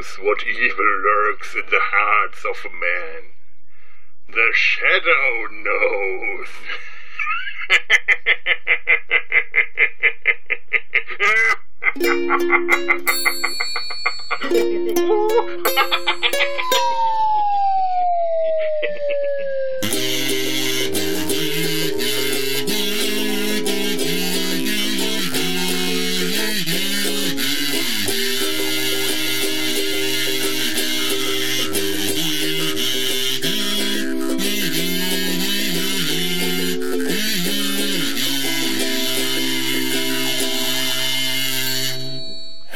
knows what evil lurks in the hearts of men. The shadow knows.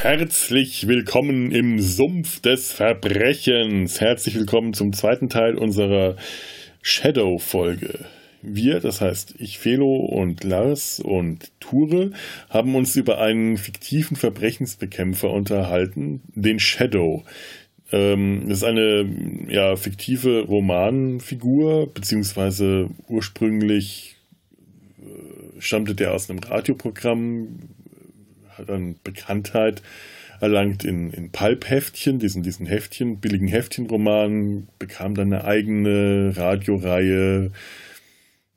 Herzlich willkommen im Sumpf des Verbrechens. Herzlich willkommen zum zweiten Teil unserer Shadow-Folge. Wir, das heißt ich, Felo und Lars und Ture, haben uns über einen fiktiven Verbrechensbekämpfer unterhalten, den Shadow. Ähm, das ist eine ja, fiktive Romanfigur, beziehungsweise ursprünglich äh, stammte der aus einem Radioprogramm, hat dann Bekanntheit erlangt in, in Pulp-Heftchen, diesen, diesen Heftchen, billigen Heftchenroman, bekam dann eine eigene Radioreihe,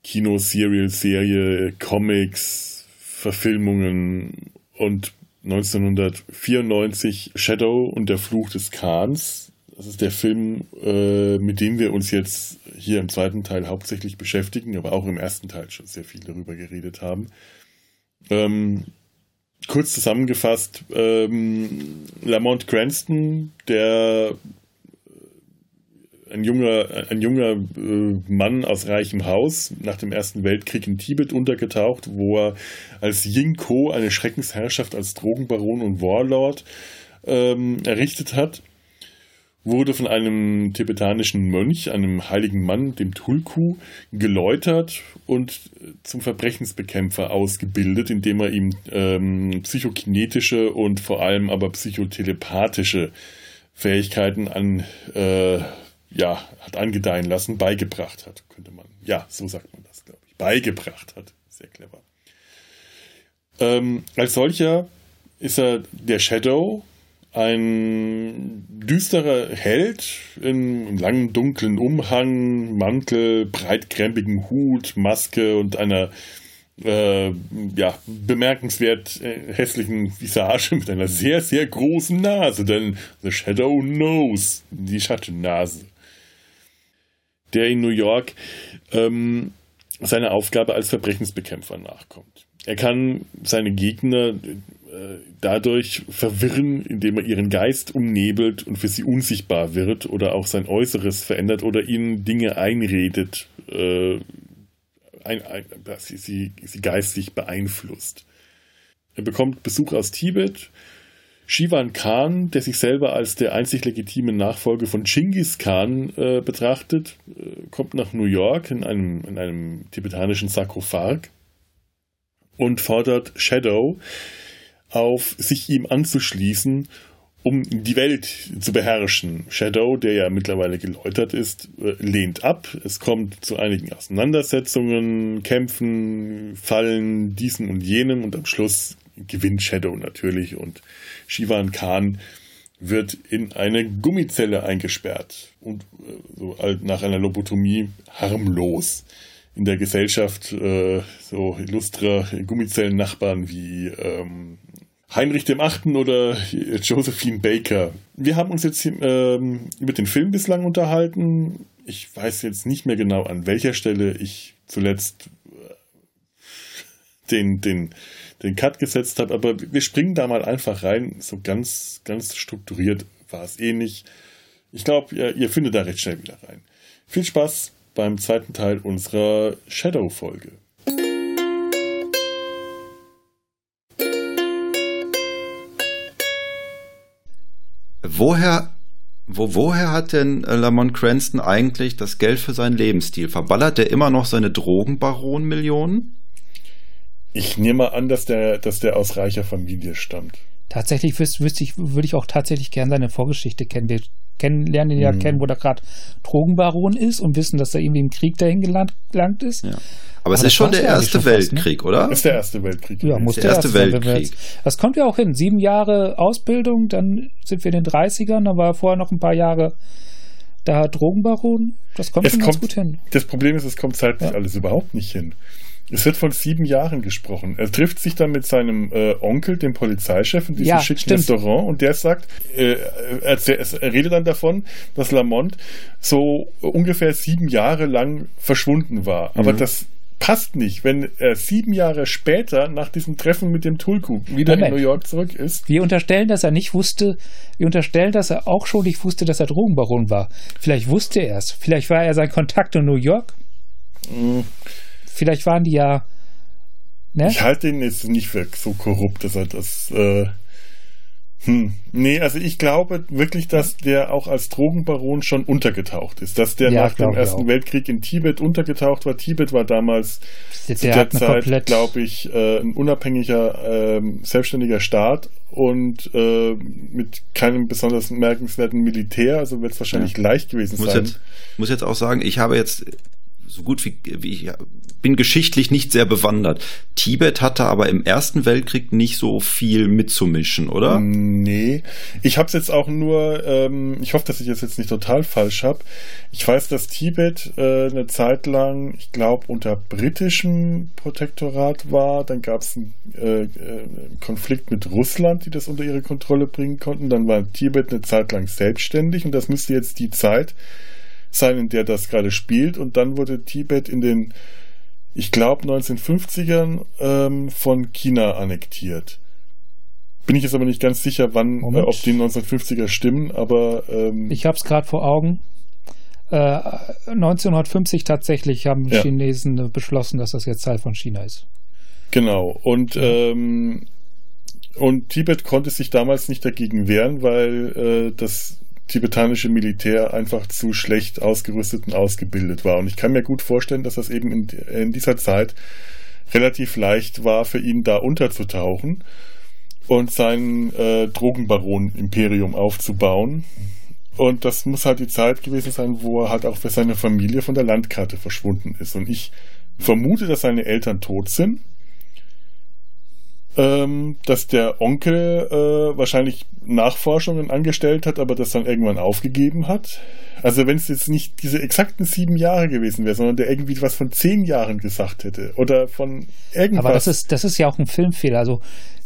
Kino-Serial-Serie, Comics, Verfilmungen und 1994 Shadow und der Fluch des Khans. Das ist der Film, äh, mit dem wir uns jetzt hier im zweiten Teil hauptsächlich beschäftigen, aber auch im ersten Teil schon sehr viel darüber geredet haben. Ähm, kurz zusammengefasst, ähm, Lamont Cranston, der äh, ein junger, ein junger äh, Mann aus reichem Haus, nach dem Ersten Weltkrieg in Tibet untergetaucht, wo er als Yinko eine Schreckensherrschaft als Drogenbaron und Warlord ähm, errichtet hat wurde von einem tibetanischen Mönch, einem heiligen Mann, dem Tulku, geläutert und zum Verbrechensbekämpfer ausgebildet, indem er ihm ähm, psychokinetische und vor allem aber psychotelepathische Fähigkeiten an, äh, ja, hat angedeihen lassen, beigebracht hat, könnte man. Ja, so sagt man das, glaube ich. Beigebracht hat. Sehr clever. Ähm, als solcher ist er der Shadow, ein düsterer Held in langen dunklen Umhang, Mantel, breitkrempigen Hut, Maske und einer äh, ja, bemerkenswert äh, hässlichen Visage mit einer sehr, sehr großen Nase, denn The Shadow Nose, die Schattennase, der in New York ähm, seiner Aufgabe als Verbrechensbekämpfer nachkommt. Er kann seine Gegner dadurch verwirren, indem er ihren Geist umnebelt und für sie unsichtbar wird oder auch sein Äußeres verändert oder ihnen Dinge einredet, äh, ein, ein, sie, sie, sie geistig beeinflusst. Er bekommt Besuch aus Tibet. Shivan Khan, der sich selber als der einzig legitime Nachfolger von Genghis Khan äh, betrachtet, äh, kommt nach New York in einem, in einem tibetanischen Sarkophag und fordert Shadow, auf, sich ihm anzuschließen, um die Welt zu beherrschen. Shadow, der ja mittlerweile geläutert ist, äh, lehnt ab. Es kommt zu einigen Auseinandersetzungen, Kämpfen, Fallen, diesen und jenem und am Schluss gewinnt Shadow natürlich und Shivan Khan wird in eine Gummizelle eingesperrt und äh, so nach einer Lobotomie harmlos in der Gesellschaft äh, so illustrer Gummizellen-Nachbarn wie ähm, Heinrich dem Achten oder Josephine Baker. Wir haben uns jetzt ähm, über den Film bislang unterhalten. Ich weiß jetzt nicht mehr genau, an welcher Stelle ich zuletzt äh, den, den, den Cut gesetzt habe, aber wir springen da mal einfach rein. So ganz, ganz strukturiert war es eh nicht. Ich glaube, ihr, ihr findet da recht schnell wieder rein. Viel Spaß beim zweiten Teil unserer Shadow-Folge. Woher, wo, woher hat denn äh, Lamont Cranston eigentlich das Geld für seinen Lebensstil? Verballert er immer noch seine Drogenbaron-Millionen? Ich nehme an, dass der, dass der aus reicher Familie stammt. Tatsächlich wüs wüsste ich, würde ich auch tatsächlich gerne seine Vorgeschichte kennen. Wir kennen, lernen ihn ja Mhm. kennen, wo er gerade Drogenbaron ist und wissen, dass er irgendwie im Krieg dahin gelangt, gelangt ist. Ja. Aber es Aber ist das schon der Erste schon fast, ne? Weltkrieg, oder? Das ist der Erste Weltkrieg. Ja, muss Der der, Erste Weltkrieg. Das kommt ja auch hin. Sieben Jahre Ausbildung, dann sind wir in den 30ern, dann war er vorher noch ein paar Jahre da Drogenbaron. Das kommt Es schon ganz kommt- gut hin. Das Problem ist, es kommt zeitlich Ja. alles überhaupt nicht hin. Es wird von sieben Jahren gesprochen. Er trifft sich dann mit seinem äh, Onkel, dem Polizeichef, in diesem Ja, schicken stimmt. Restaurant und der sagt, äh, er, er, redet dann davon, dass Lamont so ungefähr sieben Jahre lang verschwunden war. Aber Mhm. das passt nicht, wenn er sieben Jahre später nach diesem Treffen mit dem Tulku wieder Moment. in New York zurück ist. Wir unterstellen, dass er nicht wusste, wir unterstellen, dass er auch schon nicht wusste, dass er Drogenbaron war. Vielleicht wusste er es. Vielleicht war er sein Kontakt in New York. Mm, Vielleicht waren die ja. Ne? Ich halte ihn jetzt nicht für so korrupt, dass er das. Äh, hm. Nee, also ich glaube wirklich, dass der auch als Drogenbaron schon untergetaucht ist. Dass der Ja, nach dem ich Ersten auch. Weltkrieg in Tibet untergetaucht war. Tibet war damals Der, zu der Zeit, glaube ich, äh, ein unabhängiger, ähm, selbstständiger Staat und äh, mit keinem besonders merkenswerten Militär. Also wird es wahrscheinlich leicht gewesen muss sein. jetzt, muss jetzt auch sagen, ich habe jetzt so gut wie, wie ich bin geschichtlich nicht sehr bewandert. Tibet hatte aber im Ersten Weltkrieg nicht so viel mitzumischen, oder? Nee, ich habe es jetzt auch nur, ähm, ich hoffe, dass ich es jetzt nicht total falsch habe. Ich weiß, dass Tibet äh, eine Zeit lang, ich glaube, unter britischem Protektorat war. Dann gab es einen äh, äh, Konflikt mit Russland, die das unter ihre Kontrolle bringen konnten. Dann war Tibet eine Zeit lang selbstständig und das müsste jetzt die Zeit sein, in der das gerade spielt. Und dann wurde Tibet in den, ich glaube, 1950ern ähm, von China annektiert. Bin ich jetzt aber nicht ganz sicher, wann, äh, ob die 1950er stimmen, aber ähm, Ich habe es gerade vor Augen. Äh, 1950 tatsächlich haben die Ja. Chinesen beschlossen, dass das jetzt Teil von China ist. Genau. Und, ähm, und Tibet konnte sich damals nicht dagegen wehren, weil äh, das tibetanische Militär einfach zu schlecht ausgerüstet und ausgebildet war. Und ich kann mir gut vorstellen, dass das eben in, in dieser Zeit relativ leicht war, für ihn da unterzutauchen und sein äh, Drogenbaron-Imperium aufzubauen. Und das muss halt die Zeit gewesen sein, wo er halt auch für seine Familie von der Landkarte verschwunden ist. Und ich vermute, dass seine Eltern tot sind. Ähm, dass der Onkel äh, wahrscheinlich Nachforschungen angestellt hat, aber das dann irgendwann aufgegeben hat. Also wenn es jetzt nicht diese exakten sieben Jahre gewesen wäre, sondern der irgendwie was von zehn Jahren gesagt hätte oder von irgendwas. Aber das ist, das ist ja auch ein Filmfehler. Also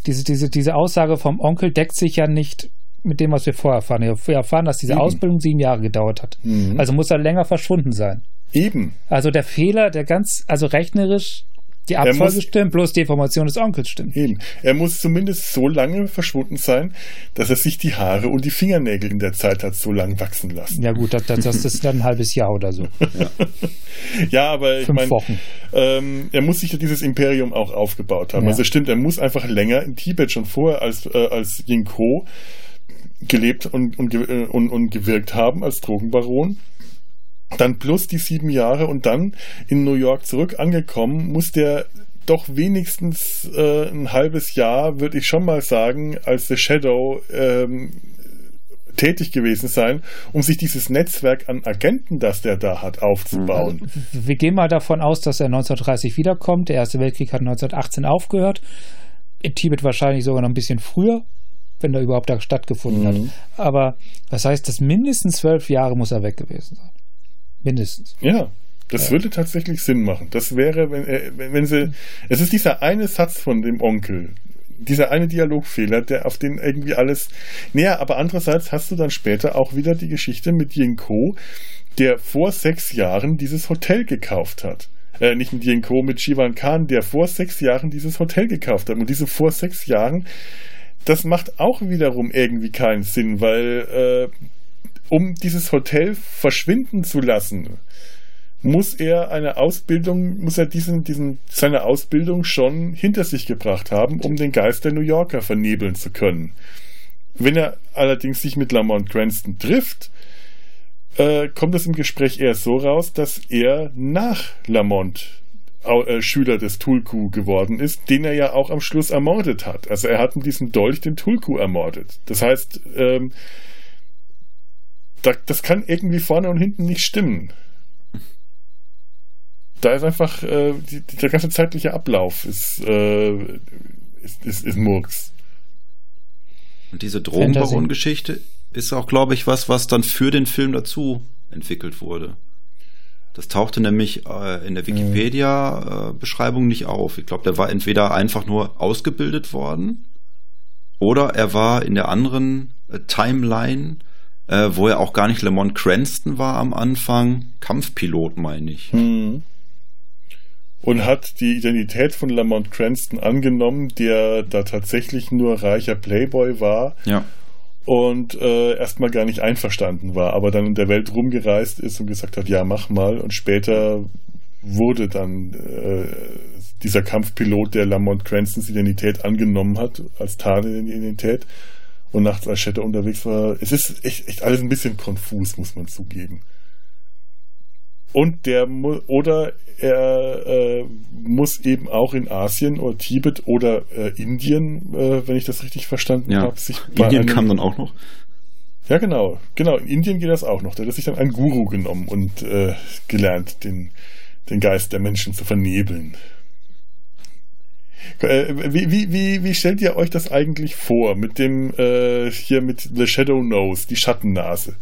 diese, diese, diese Aussage vom Onkel deckt sich ja nicht mit dem, was wir vorher erfahren. Wir erfahren, dass diese Eben. Ausbildung sieben Jahre gedauert hat. Mhm. Also muss er länger verschwunden sein. eben. Also der Fehler, der ganz, also rechnerisch, die Abfolge muss- stimmt, bloß die Information des Onkels stimmt. Eben. Er muss zumindest so lange verschwunden sein, dass er sich die Haare und die Fingernägel in der Zeit hat so lang wachsen lassen. Ja gut, das, das, das ist dann ein halbes Jahr oder so. Ja, aber ich meine, ähm, er muss sich ja dieses Imperium auch aufgebaut haben. Ja. Also stimmt, er muss einfach länger in Tibet schon vorher als, äh, als Jinko gelebt und, und, äh, und, und gewirkt haben als Drogenbaron. Dann plus die sieben Jahre und dann in New York zurück angekommen, muss der doch wenigstens äh, ein halbes Jahr, würde ich schon mal sagen, als The Shadow ähm, tätig gewesen sein, um sich dieses Netzwerk an Agenten, das der da hat, aufzubauen. Wir gehen mal davon aus, dass er 1930 wiederkommt. Der Erste Weltkrieg hat 1918 aufgehört. In Tibet wahrscheinlich sogar noch ein bisschen früher, wenn er überhaupt da stattgefunden hat. Mhm. Aber das heißt, dass mindestens zwölf Jahre muss er weg gewesen sein. Mindestens. Ja, das Ja. würde tatsächlich Sinn machen. Das wäre, wenn, äh, wenn, wenn sie. Es ist dieser eine Satz von dem Onkel, dieser eine Dialogfehler, der auf den irgendwie alles. Naja, aber andererseits hast du dann später auch wieder die Geschichte mit Jinko, der vor sechs Jahren dieses Hotel gekauft hat. Äh, nicht mit Jinko, mit Shivan Khan, der vor sechs Jahren dieses Hotel gekauft hat. Und diese vor sechs Jahren, das macht auch wiederum irgendwie keinen Sinn, weil äh, um dieses Hotel verschwinden zu lassen, muss er eine Ausbildung, muss er diesen, diesen, seine Ausbildung schon hinter sich gebracht haben, um den Geist der New Yorker vernebeln zu können. Wenn er allerdings sich mit Lamont Cranston trifft, äh, kommt es im Gespräch eher so raus, dass er nach Lamont äh, Schüler des Tulku geworden ist, den er ja auch am Schluss ermordet hat. Also er hat mit diesem Dolch den Tulku ermordet. Das heißt, ähm, das kann irgendwie vorne und hinten nicht stimmen. Da ist einfach äh, die, der ganze zeitliche Ablauf ist, äh, ist, ist, ist Murks. Und diese Drogenbaron-Geschichte ist auch, glaube ich, was, was dann für den Film dazu entwickelt wurde. Das tauchte nämlich äh, in der Wikipedia-Beschreibung nicht auf. Ich glaube, der war entweder einfach nur ausgebildet worden oder er war in der anderen äh, Timeline, äh, wo er auch gar nicht Lamont Cranston war am Anfang, Kampfpilot, meine ich. Hm. Und hat die Identität von Lamont Cranston angenommen, der da tatsächlich nur reicher Playboy war. Ja und äh, erstmal gar nicht einverstanden war, aber dann in der Welt rumgereist ist und gesagt hat, ja, mach mal. Und später wurde dann äh, dieser Kampfpilot, der Lamont Cranstons Identität angenommen hat, als Tarnidentität und nachts als Shadow unterwegs war. Es ist echt, echt alles ein bisschen konfus, muss man zugeben. Und der oder er äh, muss eben auch in Asien oder Tibet oder äh, Indien, äh, wenn ich das richtig verstanden ja. habe, sich Indien kam dann auch noch. Ja, genau. Genau, in Indien geht das auch noch. Da hat sich dann ein Guru genommen und äh, gelernt, den, den Geist der Menschen zu vernebeln. Äh, wie, wie, wie, wie stellt ihr euch das eigentlich vor mit dem äh, hier mit The Shadow Nose, die Schattennase,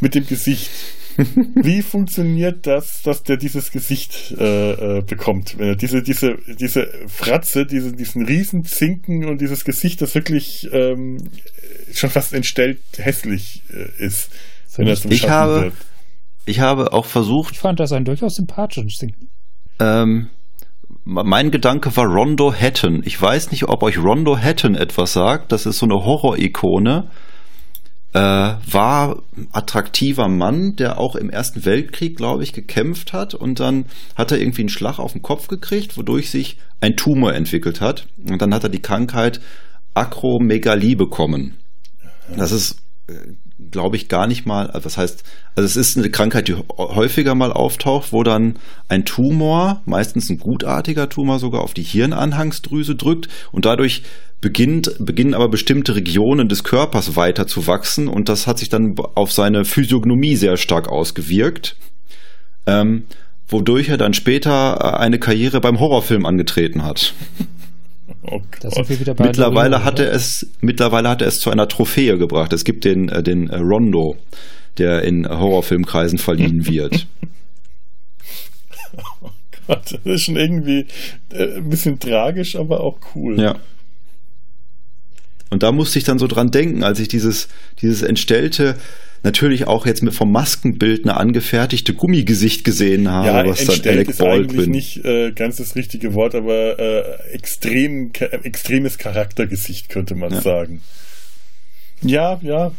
mit dem Gesicht? Wie funktioniert das, dass der dieses Gesicht äh, äh, bekommt? Wenn er diese, diese, diese Fratze, diese, diesen riesen Zinken und dieses Gesicht, das wirklich ähm, schon fast entstellt hässlich äh, ist, wenn er zum ich Schatten habe, wird. Ich habe auch versucht. Ich fand das ein durchaus sympathisches Ding. Ähm, mein Gedanke war Rondo Hatton. Ich weiß nicht, ob euch Rondo Hatton etwas sagt. Das ist so eine Horror-Ikone äh, war attraktiver Mann, der auch im Ersten Weltkrieg, glaube ich, gekämpft hat und dann hat er irgendwie einen Schlag auf den Kopf gekriegt, wodurch sich ein Tumor entwickelt hat und dann hat er die Krankheit Akromegalie bekommen. Das ist äh, glaube ich, gar nicht mal, also das heißt, also es ist eine Krankheit, die häufiger mal auftaucht, wo dann ein Tumor, meistens ein gutartiger Tumor sogar auf die Hirnanhangsdrüse drückt und dadurch beginnt, beginnen aber bestimmte Regionen des Körpers weiter zu wachsen und das hat sich dann auf seine Physiognomie sehr stark ausgewirkt. Ähm, wodurch er dann später äh, eine Karriere beim Horrorfilm angetreten hat. Oh mittlerweile hat er es, mittlerweile hat er es zu einer Trophäe gebracht. Es gibt den, äh, den äh, Rondo, der in Horrorfilmkreisen verliehen wird. oh Gott, das ist schon irgendwie äh, ein bisschen tragisch, aber auch cool. Ja. Und da musste ich dann so dran denken, als ich dieses, dieses entstellte, natürlich auch jetzt mit vom Maskenbild eine angefertigte Gummigesicht gesehen habe, ja, was dann Alec ist Baldwin. eigentlich nicht äh, ganz das richtige Wort, aber äh, extrem, extremes Charaktergesicht könnte man ja. sagen. Ja, ja.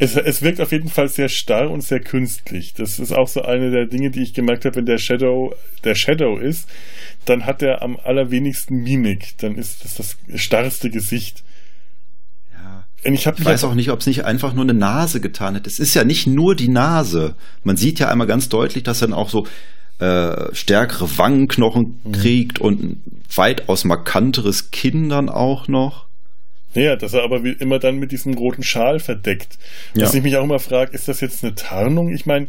Es, es wirkt auf jeden Fall sehr starr und sehr künstlich. Das ist auch so eine der Dinge, die ich gemerkt habe, wenn der Shadow der Shadow ist, dann hat er am allerwenigsten Mimik. Dann ist das das starrste Gesicht. Ich, ich weiß auch nicht, ob es nicht einfach nur eine Nase getan hat. Es ist ja nicht nur die Nase. Man sieht ja einmal ganz deutlich, dass er dann auch so äh, stärkere Wangenknochen mhm. kriegt und ein weitaus markanteres Kinn dann auch noch. Ja, dass er aber wie immer dann mit diesem roten Schal verdeckt. Ja. Dass ich mich auch immer frage, ist das jetzt eine Tarnung? Ich meine,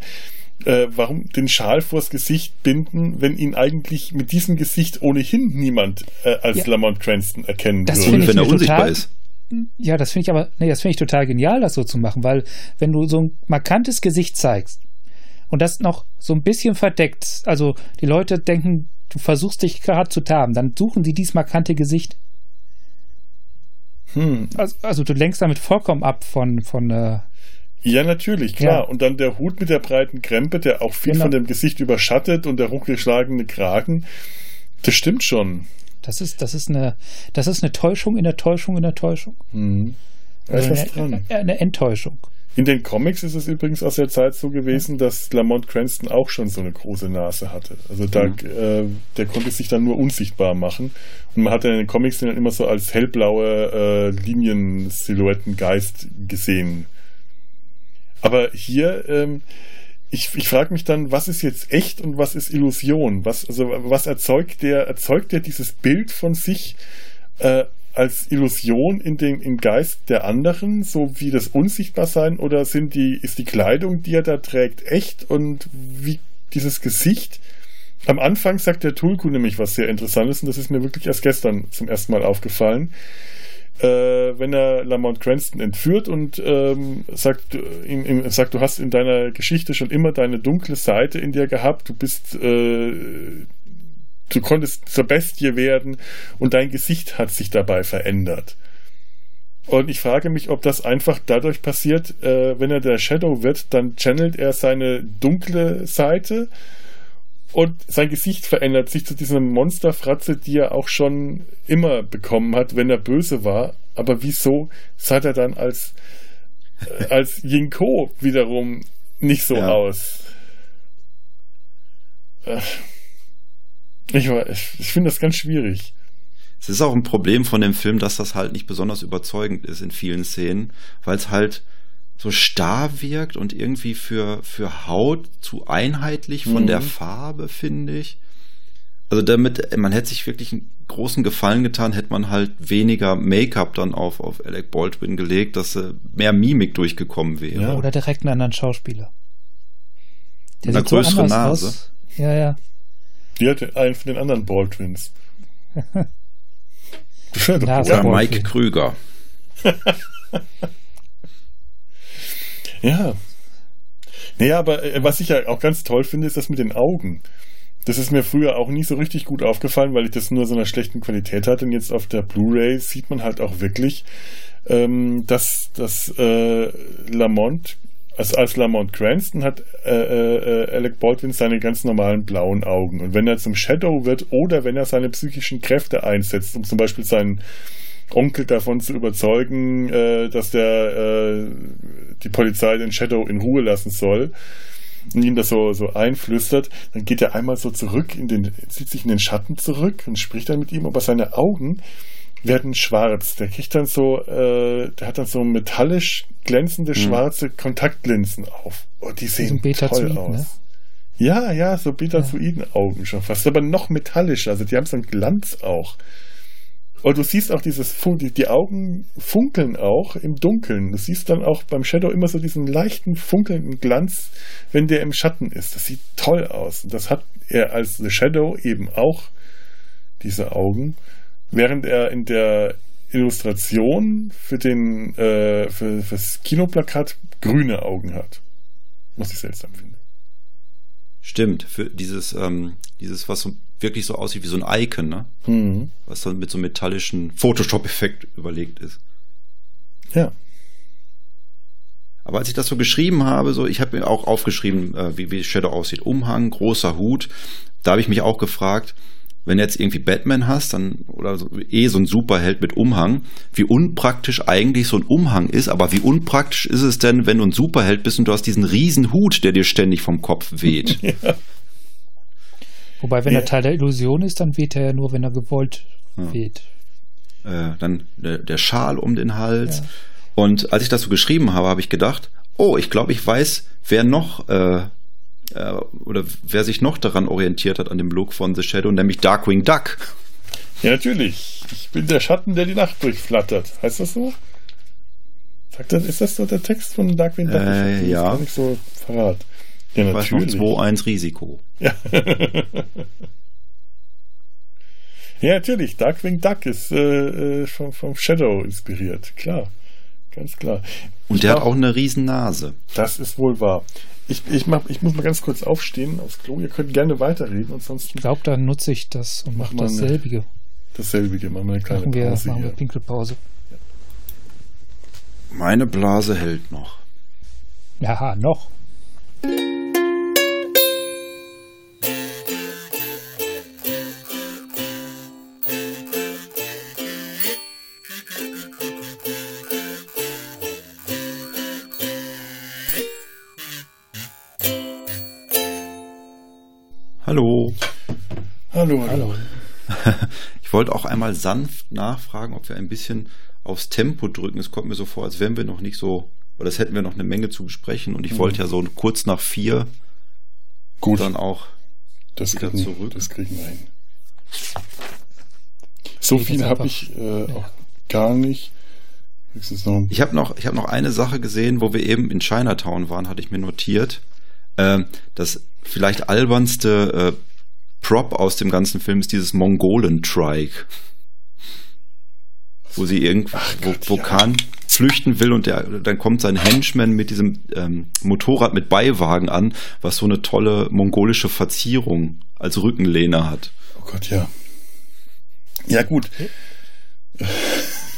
äh, warum den Schal vors Gesicht binden, wenn ihn eigentlich mit diesem Gesicht ohnehin niemand äh, als ja. Lamont Cranston erkennen das würde? wenn er unsichtbar total, ist. Ja, das finde ich aber, nee, das finde ich total genial, das so zu machen, weil wenn du so ein markantes Gesicht zeigst und das noch so ein bisschen verdeckt, also die Leute denken, du versuchst dich gerade zu tarnen, dann suchen sie dieses markante Gesicht. Hm. Also, also, du lenkst damit vollkommen ab von, von äh, ja, natürlich, klar. Ja. Und dann der Hut mit der breiten Krempe, der auch viel genau. von dem Gesicht überschattet und der hochgeschlagene Kragen. Das stimmt schon. Das ist, das ist eine, das ist eine Täuschung in der Täuschung in der Täuschung. Mhm. Also eine, eine, Enttäuschung. In den Comics ist es übrigens aus der Zeit so gewesen, dass Lamont Cranston auch schon so eine große Nase hatte. Also da, mhm. äh, der konnte sich dann nur unsichtbar machen. Und man hat in den Comics den dann immer so als hellblaue äh, Linien-Silhouettengeist gesehen. Aber hier, ähm, ich, ich frage mich dann, was ist jetzt echt und was ist Illusion? Was, also, was erzeugt der, erzeugt der dieses Bild von sich äh, als Illusion in den, im Geist der anderen, so wie das Unsichtbarsein, oder sind die, ist die Kleidung, die er da trägt, echt und wie dieses Gesicht? Am Anfang sagt der Tulku nämlich was sehr Interessantes und das ist mir wirklich erst gestern zum ersten Mal aufgefallen äh, wenn er Lamont Cranston entführt und ähm, sagt, äh, ihm, ihm, sagt, du hast in deiner Geschichte schon immer deine dunkle Seite in dir gehabt, du bist, äh, du konntest zur Bestie werden und dein Gesicht hat sich dabei verändert. Und ich frage mich, ob das einfach dadurch passiert, äh, wenn er der Shadow wird, dann channelt er seine dunkle Seite und sein Gesicht verändert sich zu dieser Monsterfratze, die er auch schon immer bekommen hat, wenn er böse war. Aber wieso sah er dann als, äh, als Yinko wiederum nicht so ja. aus? Äh, ich, ich, ich finde das ganz schwierig. Es ist auch ein Problem von dem Film, dass das halt nicht besonders überzeugend ist in vielen Szenen, weil es halt so starr wirkt und irgendwie für, für Haut zu einheitlich von mhm. der Farbe, finde ich. Also damit, man hätte sich wirklich einen großen Gefallen getan, hätte man halt weniger Make-up dann auf, auf Alec Baldwin gelegt, dass äh, mehr Mimik durchgekommen wäre. Ja. Oder direkt einen anderen Schauspieler. Der Eine größere so Nase. Aus. Ja, ja. Die hat einen von den anderen Baldwins. Oder Mike Krüger. Ja. Naja, aber äh, was ich ja auch ganz toll finde, ist das mit den Augen. Das ist mir früher auch nie so richtig gut aufgefallen, weil ich das nur so einer schlechten Qualität hatte. Und jetzt auf der Blu-ray sieht man halt auch wirklich, ähm, dass, dass äh, Lamont, also als Lamont Cranston hat äh, äh, Alec Baldwin seine ganz normalen blauen Augen. Und wenn er zum Shadow wird oder wenn er seine psychischen Kräfte einsetzt, um zum Beispiel seinen Onkel davon zu überzeugen, äh, dass der äh, die Polizei den Shadow in Ruhe lassen soll und ihm das so, so einflüstert, dann geht er einmal so zurück, in den, zieht sich in den Schatten zurück und spricht dann mit ihm, aber seine Augen werden schwarz. Der kriegt dann so, äh, der hat dann so metallisch glänzende mhm. schwarze Kontaktlinsen auf. Oh, die sehen toll aus. Ne? Ja, ja, so Betazoiden-Augen schon fast, aber noch metallisch. Also die haben so einen Glanz auch. Und du siehst auch dieses, die, die Augen funkeln auch im Dunkeln. Du siehst dann auch beim Shadow immer so diesen leichten funkelnden Glanz, wenn der im Schatten ist. Das sieht toll aus. Und das hat er als The Shadow eben auch, diese Augen, während er in der Illustration für den, äh, für, fürs Kinoplakat grüne Augen hat. Was ich seltsam finde. Stimmt, für dieses, ähm, dieses, was so wirklich so aussieht wie so ein Icon, ne? Mhm. Was dann mit so einem metallischen Photoshop-Effekt überlegt ist. Ja. Aber als ich das so geschrieben habe, so, ich habe mir auch aufgeschrieben, äh, wie, wie Shadow aussieht. Umhang, großer Hut. Da habe ich mich auch gefragt, wenn du jetzt irgendwie Batman hast, dann, oder so, eh so ein Superheld mit Umhang, wie unpraktisch eigentlich so ein Umhang ist, aber wie unpraktisch ist es denn, wenn du ein Superheld bist und du hast diesen riesen Hut, der dir ständig vom Kopf weht? ja. Wobei, wenn ja. er Teil der Illusion ist, dann weht er ja nur, wenn er gewollt ja. weht. Äh, dann der, der, Schal um den Hals. Ja. Und als ich das so geschrieben habe, habe ich gedacht, oh, ich glaube, ich weiß, wer noch äh, äh, oder wer sich noch daran orientiert hat an dem Look von The Shadow, nämlich Darkwing Duck. Ja, natürlich. Ich bin der Schatten, der die Nacht durchflattert. Heißt das so? Sagt das, ist das so der Text von Darkwing Duck? Äh, ich ja. Gar nicht so verrat. Ja, natürlich. 2-1 Risiko. Ja. ja, natürlich. Darkwing Duck ist äh, äh, vom, vom, Shadow inspiriert. Klar. Ganz klar. Und ich der mach, hat auch eine riesen Nase. Das ist wohl wahr. Ich, ich, mach, ich muss mal ganz kurz aufstehen aufs Klo. Ihr könnt gerne weiterreden. Ansonsten ich glaube, dann nutze ich das und mache dasselbige. Dasselbige. Machen wir eine kleine machen wir, Pause machen wir Pinkelpause. Meine Blase hält noch. Ja, noch. Hallo. Hallo, hallo. Ich wollte auch einmal sanft nachfragen, ob wir ein bisschen aufs Tempo drücken. Es kommt mir so vor, als wären wir noch nicht so weil das hätten wir noch eine Menge zu besprechen und ich mhm. wollte ja so kurz nach vier Gut. dann auch das wieder kriegen, zurück. Das kriegen wir hin. So viel habe ich äh, ja. auch gar nicht. Noch ich habe noch, ich hab noch eine Sache gesehen, wo wir eben in Chinatown waren, hatte ich mir notiert. Äh, das vielleicht albernste äh, Prop aus dem ganzen Film ist dieses Mongolen-Trike. Wo sie irgendwo wo, wo ja. Khan flüchten will und der, dann kommt sein Henchman mit diesem ähm, Motorrad mit Beiwagen an, was so eine tolle mongolische Verzierung als Rückenlehne hat. Oh Gott, ja. Ja, gut.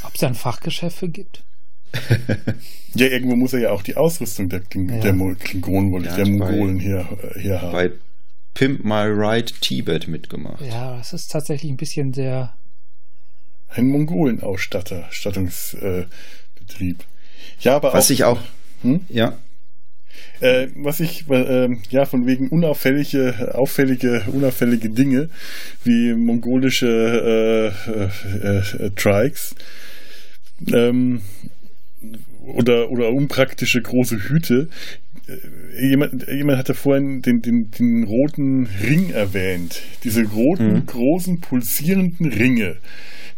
Ob es da ein Fachgeschäft für gibt? ja, irgendwo muss er ja auch die Ausrüstung der, Kling ja. der Klingonen, ja, der Mongolen hier, hier haben. Bei Pimp My Ride Tibet mitgemacht. Ja, das ist tatsächlich ein bisschen sehr. Ein Mongolen-Ausstatter, Stattungsbetrieb. Äh, ja, aber Was auch, ich auch. Hm? Ja. Äh, was ich, äh, ja, von wegen unauffällige, auffällige, unauffällige Dinge, wie mongolische äh, äh, äh Trikes, ähm, oder, oder unpraktische große Hüte. Äh, jemand, jemand hatte vorhin den, den, den roten Ring erwähnt. Diese roten, mhm. großen, pulsierenden Ringe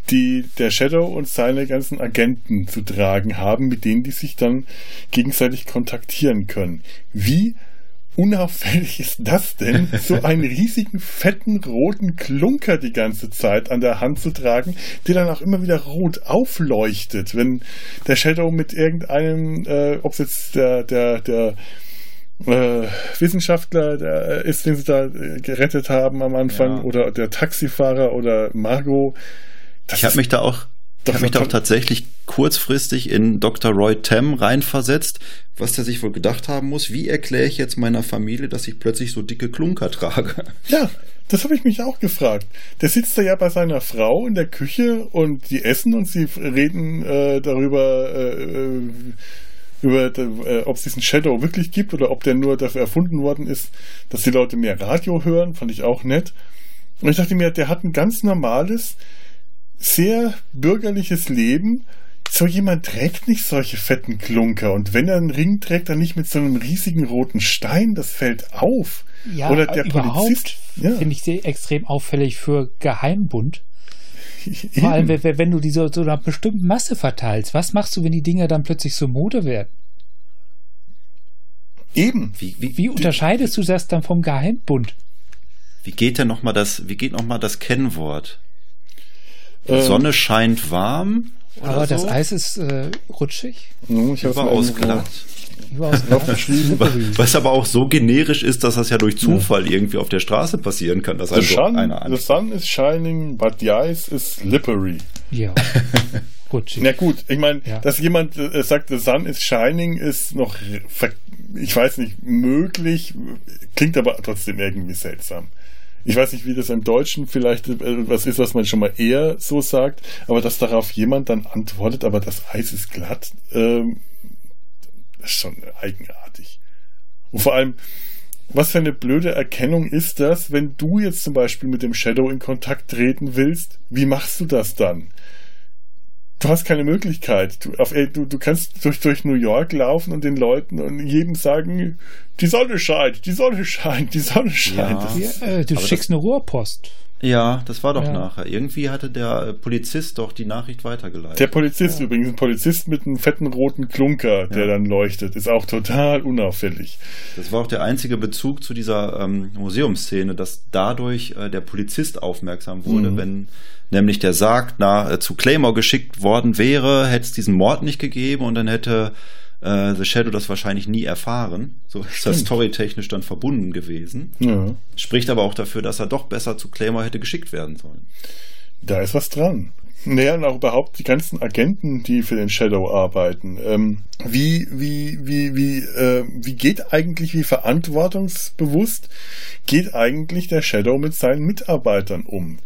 die der Shadow und seine ganzen Agenten zu tragen haben, mit denen die sich dann gegenseitig kontaktieren können. Wie unauffällig ist das denn, so einen riesigen, fetten, roten Klunker die ganze Zeit an der Hand zu tragen, der dann auch immer wieder rot aufleuchtet, wenn der Shadow mit irgendeinem, äh, ob es jetzt der, der, der äh, Wissenschaftler der ist, den sie da äh, gerettet haben am Anfang, ja. oder der Taxifahrer oder Margot, das ich habe mich da auch ich habe mich da auch tatsächlich kurzfristig in Dr. Roy Tam reinversetzt, was der sich wohl gedacht haben muss. Wie erkläre ich jetzt meiner Familie, dass ich plötzlich so dicke Klunker trage? Ja, das habe ich mich auch gefragt. Der sitzt da ja bei seiner Frau in der Küche und die essen und sie reden äh, darüber, äh, äh über, äh, ob es diesen Shadow wirklich gibt oder ob der nur dafür erfunden worden ist, dass die Leute mehr Radio hören. Fand ich auch nett. Und ich dachte mir, der hat ein ganz normales, sehr bürgerliches Leben. So jemand trägt nicht solche fetten Klunker. Und wenn er einen Ring trägt, dann nicht mit so einem riesigen roten Stein. Das fällt auf. Ja, Oder der überhaupt Polizist. Ja. Finde ich sehr extrem auffällig für Geheimbund. Vor allem, wenn, wenn du diese so einer bestimmten Masse verteilst. Was machst du, wenn die Dinger dann plötzlich so Mode werden? Eben. Wie, wie, wie unterscheidest du das dann vom Geheimbund? Wie geht denn noch mal das, wie geht noch mal das Kennwort? Die ähm, Sonne scheint warm. Aber so. das Eis ist äh, rutschig. Ich Überaus glatt. Was aber auch so generisch ist, dass das ja durch Zufall ja. irgendwie auf der Straße passieren kann. Dass the, also sun, the sun is shining, but the ice is slippery. Ja. Rutschig. Na gut, ich meine, ja. dass jemand äh, sagt, the sun is shining, ist noch, ich weiß nicht, möglich, klingt aber trotzdem irgendwie seltsam. Ich weiß nicht, wie das im Deutschen vielleicht äh, was ist, was man schon mal eher so sagt, aber dass darauf jemand dann antwortet, aber das Eis ist glatt, ähm, ist schon eigenartig. Und vor allem, was für eine blöde Erkennung ist das, wenn du jetzt zum Beispiel mit dem Shadow in Kontakt treten willst? Wie machst du das dann? Du hast keine Möglichkeit. Du, auf, du, du kannst durch, durch New York laufen und den Leuten und jedem sagen, die Sonne scheint, die Sonne scheint, die Sonne scheint. Ja. Ja, äh, du schickst das, eine Rohrpost. Ja, das war doch ja. nachher. Irgendwie hatte der äh, Polizist doch die Nachricht weitergeleitet. Der Polizist ja. übrigens, ein Polizist mit einem fetten roten Klunker, der dann leuchtet, ist auch total unauffällig. Das war auch der einzige Bezug zu dieser ähm, Museumsszene, dass dadurch äh, der Polizist aufmerksam wurde, mhm. wenn nämlich der sagt, na, äh, zu Claymore geschickt worden wäre, hätte es diesen Mord nicht gegeben und dann hätte äh, The Shadow das wahrscheinlich nie erfahren. So ist Stimmt. das storytechnisch dann verbunden gewesen. Ja. Spricht aber auch dafür, dass er doch besser zu Claymore hätte geschickt werden sollen. Da ist was dran. Naja, und auch überhaupt die ganzen Agenten, die für den Shadow arbeiten. Ähm, wie, wie, wie, wie, äh, wie geht eigentlich, wie verantwortungsbewusst geht eigentlich der Shadow mit seinen Mitarbeitern um?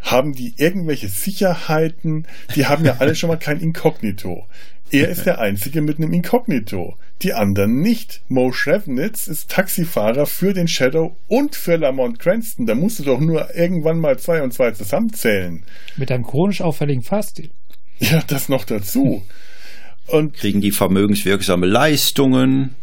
haben die irgendwelche Sicherheiten? Die haben ja alle schon mal kein Inkognito. Er ist der Einzige mit einem Inkognito. Die anderen nicht. Mo Shrevnitz ist Taxifahrer für den Shadow und für Lamont Cranston. Da musst du doch nur irgendwann mal zwei und zwei zusammenzählen. Mit einem chronisch auffälligen Fahrstil. Ja, das noch dazu. Und kriegen die vermögenswirksame Leistungen.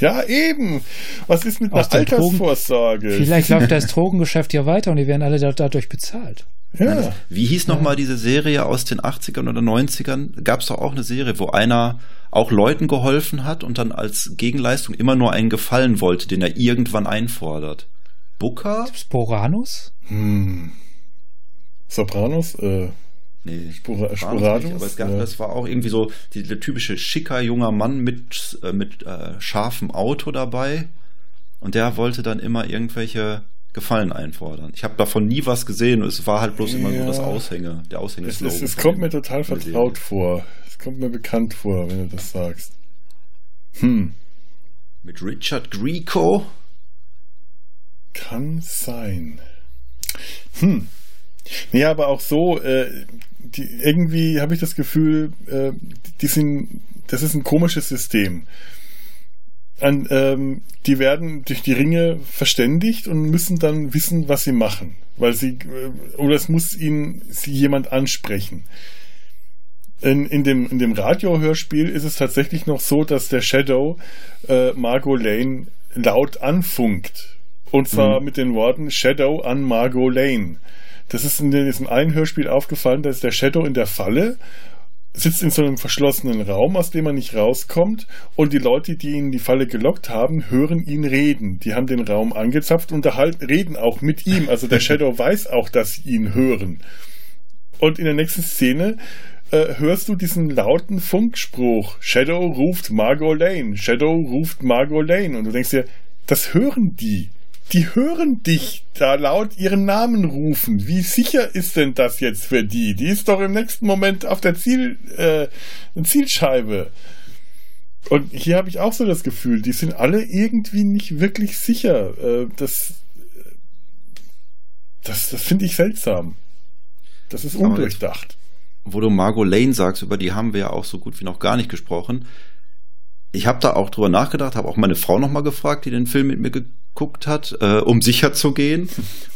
Ja, eben. Was ist mit einer Altersvorsorge? Drogen, vielleicht läuft das Drogengeschäft ja weiter und die werden alle dadurch bezahlt. Ja. Wie hieß nochmal diese Serie aus den 80ern oder 90ern? Gab es doch auch eine Serie, wo einer auch Leuten geholfen hat und dann als Gegenleistung immer nur einen Gefallen wollte, den er irgendwann einfordert. Booker? Sporanus? Hm. Sopranos? Äh, Nee, Spura, Sporadus, nicht, aber es gab, ja. das war auch irgendwie so die, der typische schicker junger Mann mit, äh, mit äh, scharfem Auto dabei. Und der wollte dann immer irgendwelche Gefallen einfordern. Ich habe davon nie was gesehen. Es war halt bloß immer ja. so das Aushänge, der Aushänge. Es, es, es kommt mir total vertraut vor. Es kommt mir bekannt vor, wenn du das sagst. Hm. Mit Richard Grieco? Kann sein. Hm. Nee, aber auch so, äh, die, irgendwie habe ich das Gefühl, äh, die sind, das ist ein komisches System. An, ähm, die werden durch die Ringe verständigt und müssen dann wissen, was sie machen. Weil sie, äh, oder es muss ihnen sie jemand ansprechen. In, in, dem, in dem Radiohörspiel ist es tatsächlich noch so, dass der Shadow äh, Margot Lane laut anfunkt. Und zwar mhm. mit den Worten Shadow an Margot Lane. Das ist in diesem einen Hörspiel aufgefallen, dass der Shadow in der Falle sitzt in so einem verschlossenen Raum, aus dem er nicht rauskommt, und die Leute, die ihn in die Falle gelockt haben, hören ihn reden. Die haben den Raum angezapft und reden auch mit ihm. Also der Shadow weiß auch, dass sie ihn hören. Und in der nächsten Szene äh, hörst du diesen lauten Funkspruch. Shadow ruft Margot Lane. Shadow ruft Margot Lane. Und du denkst dir, das hören die die hören dich da laut ihren Namen rufen. Wie sicher ist denn das jetzt für die? Die ist doch im nächsten Moment auf der Ziel, äh, Zielscheibe. Und hier habe ich auch so das Gefühl, die sind alle irgendwie nicht wirklich sicher. Äh, das das, das finde ich seltsam. Das ist undurchdacht. Wo du Margot Lane sagst, über die haben wir ja auch so gut wie noch gar nicht gesprochen. Ich habe da auch drüber nachgedacht, habe auch meine Frau nochmal gefragt, die den Film mit mir geguckt hat, äh, um sicher zu gehen.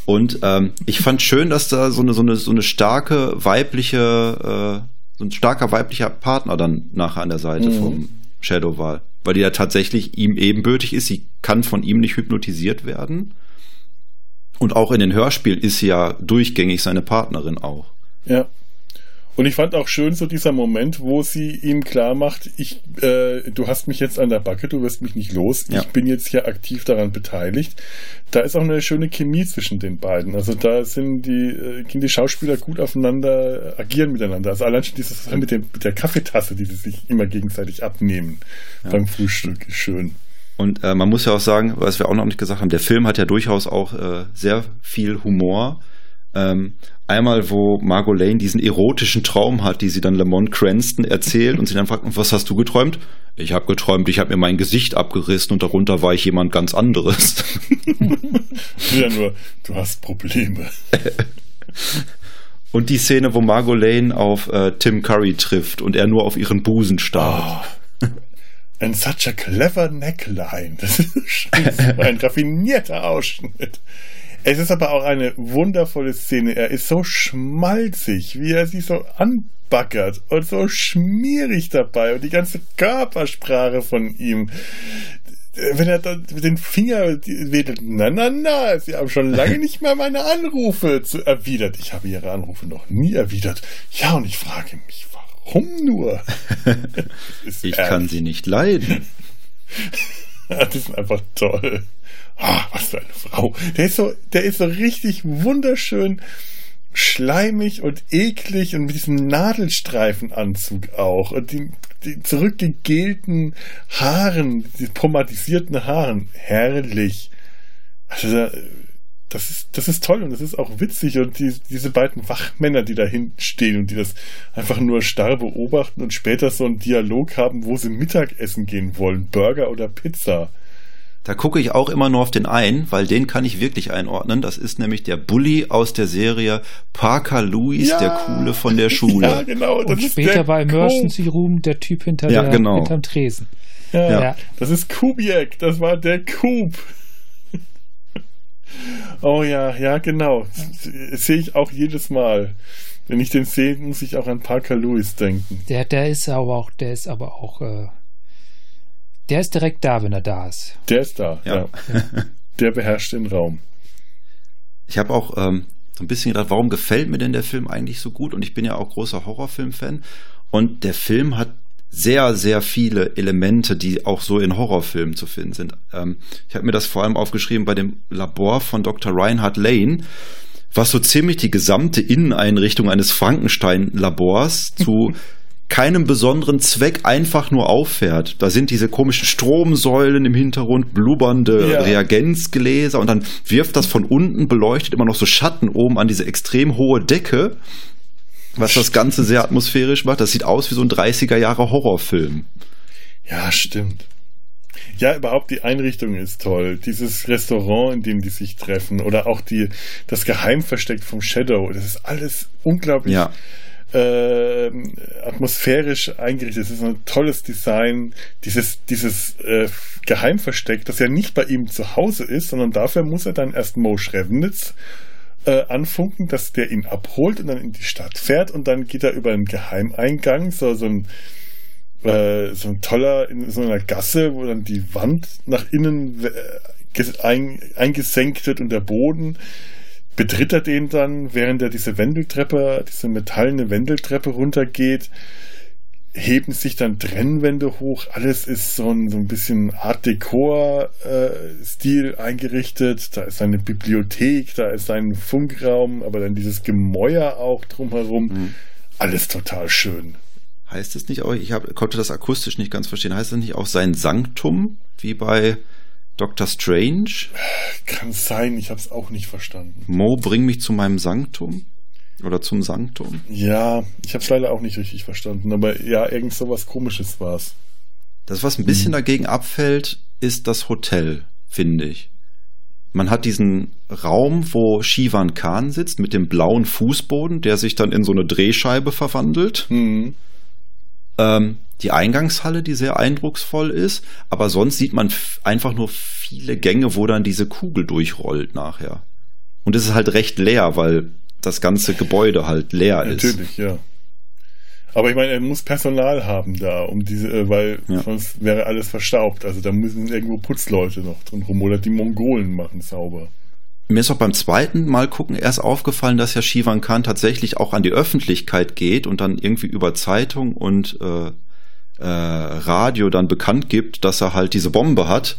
Und ähm, ich fand schön, dass da so eine, so eine, so eine starke weibliche, äh, so ein starker weiblicher Partner dann nachher an der Seite mhm. vom Shadow war. Weil die ja tatsächlich ihm ebenbürtig ist. Sie kann von ihm nicht hypnotisiert werden. Und auch in den Hörspielen ist sie ja durchgängig seine Partnerin auch. Ja. Und ich fand auch schön so dieser Moment, wo sie ihm klar macht, ich, äh, du hast mich jetzt an der Backe, du wirst mich nicht los, ja. ich bin jetzt hier aktiv daran beteiligt. Da ist auch eine schöne Chemie zwischen den beiden. Also da sind die, äh, die Schauspieler gut aufeinander, agieren miteinander. Also allein schon dieses mit, dem, mit der Kaffeetasse, die sie sich immer gegenseitig abnehmen ja. beim Frühstück, ist schön. Und äh, man muss ja auch sagen, was wir auch noch nicht gesagt haben, der Film hat ja durchaus auch äh, sehr viel Humor. Ähm, einmal, wo Margot Lane diesen erotischen Traum hat, die sie dann Lamont Cranston erzählt und sie dann fragt, was hast du geträumt? Ich habe geträumt, ich habe mir mein Gesicht abgerissen und darunter war ich jemand ganz anderes. ja, nur, du hast Probleme. und die Szene, wo Margot Lane auf äh, Tim Curry trifft und er nur auf ihren Busen starrt. Oh. And such a clever neckline. Das ist ein raffinierter Ausschnitt. Es ist aber auch eine wundervolle Szene. Er ist so schmalzig, wie er sich so anbackert und so schmierig dabei und die ganze Körpersprache von ihm. Wenn er dann mit den Finger wedelt, na, na, na, Sie haben schon lange nicht mehr meine Anrufe zu, erwidert. Ich habe Ihre Anrufe noch nie erwidert. Ja, und ich frage mich, warum nur? ich kann Sie nicht leiden. das ist einfach toll. Ah, was für eine Frau. Der ist so, der ist so richtig wunderschön schleimig und eklig und mit diesem Nadelstreifenanzug auch und die, die zurückgegelten Haaren, die pomadisierten Haaren. Herrlich. Also, das ist, das ist toll und das ist auch witzig und die, diese beiden Wachmänner, die da hinten stehen und die das einfach nur starr beobachten und später so einen Dialog haben, wo sie Mittagessen gehen wollen, Burger oder Pizza. Da gucke ich auch immer nur auf den einen, weil den kann ich wirklich einordnen. Das ist nämlich der Bully aus der Serie Parker Lewis, ja. der Coole von der Schule. Ja, genau. Und später bei Emergency Room der Typ hinter ja, der, genau. hinterm Tresen. Ja, ja. das ist Kubiak, das war der Kub. Oh ja, ja, genau. Sehe ich auch jedes Mal. Wenn ich den sehe, muss ich auch an Parker Lewis denken. Der, der ist aber auch, der ist aber auch, äh, der ist direkt da, wenn er da ist. Der ist da, ja. ja. Der beherrscht den Raum. Ich habe auch ähm, so ein bisschen gedacht, warum gefällt mir denn der Film eigentlich so gut? Und ich bin ja auch großer Horrorfilm-Fan. Und der Film hat sehr, sehr viele Elemente, die auch so in Horrorfilmen zu finden sind. Ähm, ich habe mir das vor allem aufgeschrieben bei dem Labor von Dr. Reinhard Lane, was so ziemlich die gesamte Inneneinrichtung eines Frankenstein-Labors zu keinem besonderen Zweck einfach nur auffährt. Da sind diese komischen Stromsäulen im Hintergrund, blubbernde ja. Reagenzgläser und dann wirft das von unten beleuchtet immer noch so Schatten oben an diese extrem hohe Decke, was das Ganze sehr atmosphärisch macht. Das sieht aus wie so ein 30er Jahre Horrorfilm. Ja, stimmt. Ja, überhaupt die Einrichtung ist toll. Dieses Restaurant, in dem die sich treffen oder auch die, das Geheimversteck vom Shadow, das ist alles unglaublich ja äh, atmosphärisch eingerichtet. Es ist ein tolles Design. Dieses, dieses äh, Geheimversteck, das ja nicht bei ihm zu Hause ist, sondern dafür muss er dann erst Mo Schrevenitz äh, anfunken, dass der ihn abholt und dann in die Stadt fährt und dann geht er über einen Geheimeingang, so, so ein äh, so ein toller, in so einer Gasse, wo dann die Wand nach innen äh, ein, eingesenkt wird und der Boden betritt er den dann, während er diese Wendeltreppe, diese metallene Wendeltreppe runtergeht, heben sich dann Trennwände hoch. Alles ist so ein, so ein bisschen Art Dekor-Stil äh, eingerichtet. Da ist eine Bibliothek, da ist ein Funkraum, aber dann dieses Gemäuer auch drumherum. Mhm. Alles total schön. Heißt es nicht auch, ich hab, konnte das akustisch nicht ganz verstehen, heißt es nicht auch sein Sanktum, wie bei Doctor Strange? Kann sein, ich habe es auch nicht verstanden. Mo, bring mich zu meinem Sanktum? Oder zum Sanktum? Ja, ich habe es leider auch nicht richtig verstanden, aber ja, irgend so was Komisches war es. Das, was ein bisschen mhm. dagegen abfällt, ist das Hotel, finde ich. Man hat diesen Raum, wo Shivan Khan sitzt, mit dem blauen Fußboden, der sich dann in so eine Drehscheibe verwandelt. Mhm. Ähm, die Eingangshalle, die sehr eindrucksvoll ist, aber sonst sieht man einfach nur viele Gänge, wo dann diese Kugel durchrollt nachher. Und es ist halt recht leer, weil das ganze Gebäude halt leer Natürlich, ist. Natürlich, ja. Aber ich meine, er muss Personal haben da, um diese, äh, weil ja. sonst wäre alles verstaubt. Also da müssen irgendwo Putzleute noch drin rum oder die Mongolen machen sauber. Mir ist auch beim zweiten Mal gucken erst aufgefallen, dass ja Shivan Khan tatsächlich auch an die Öffentlichkeit geht und dann irgendwie über Zeitung und äh, äh, Radio dann bekannt gibt, dass er halt diese Bombe hat,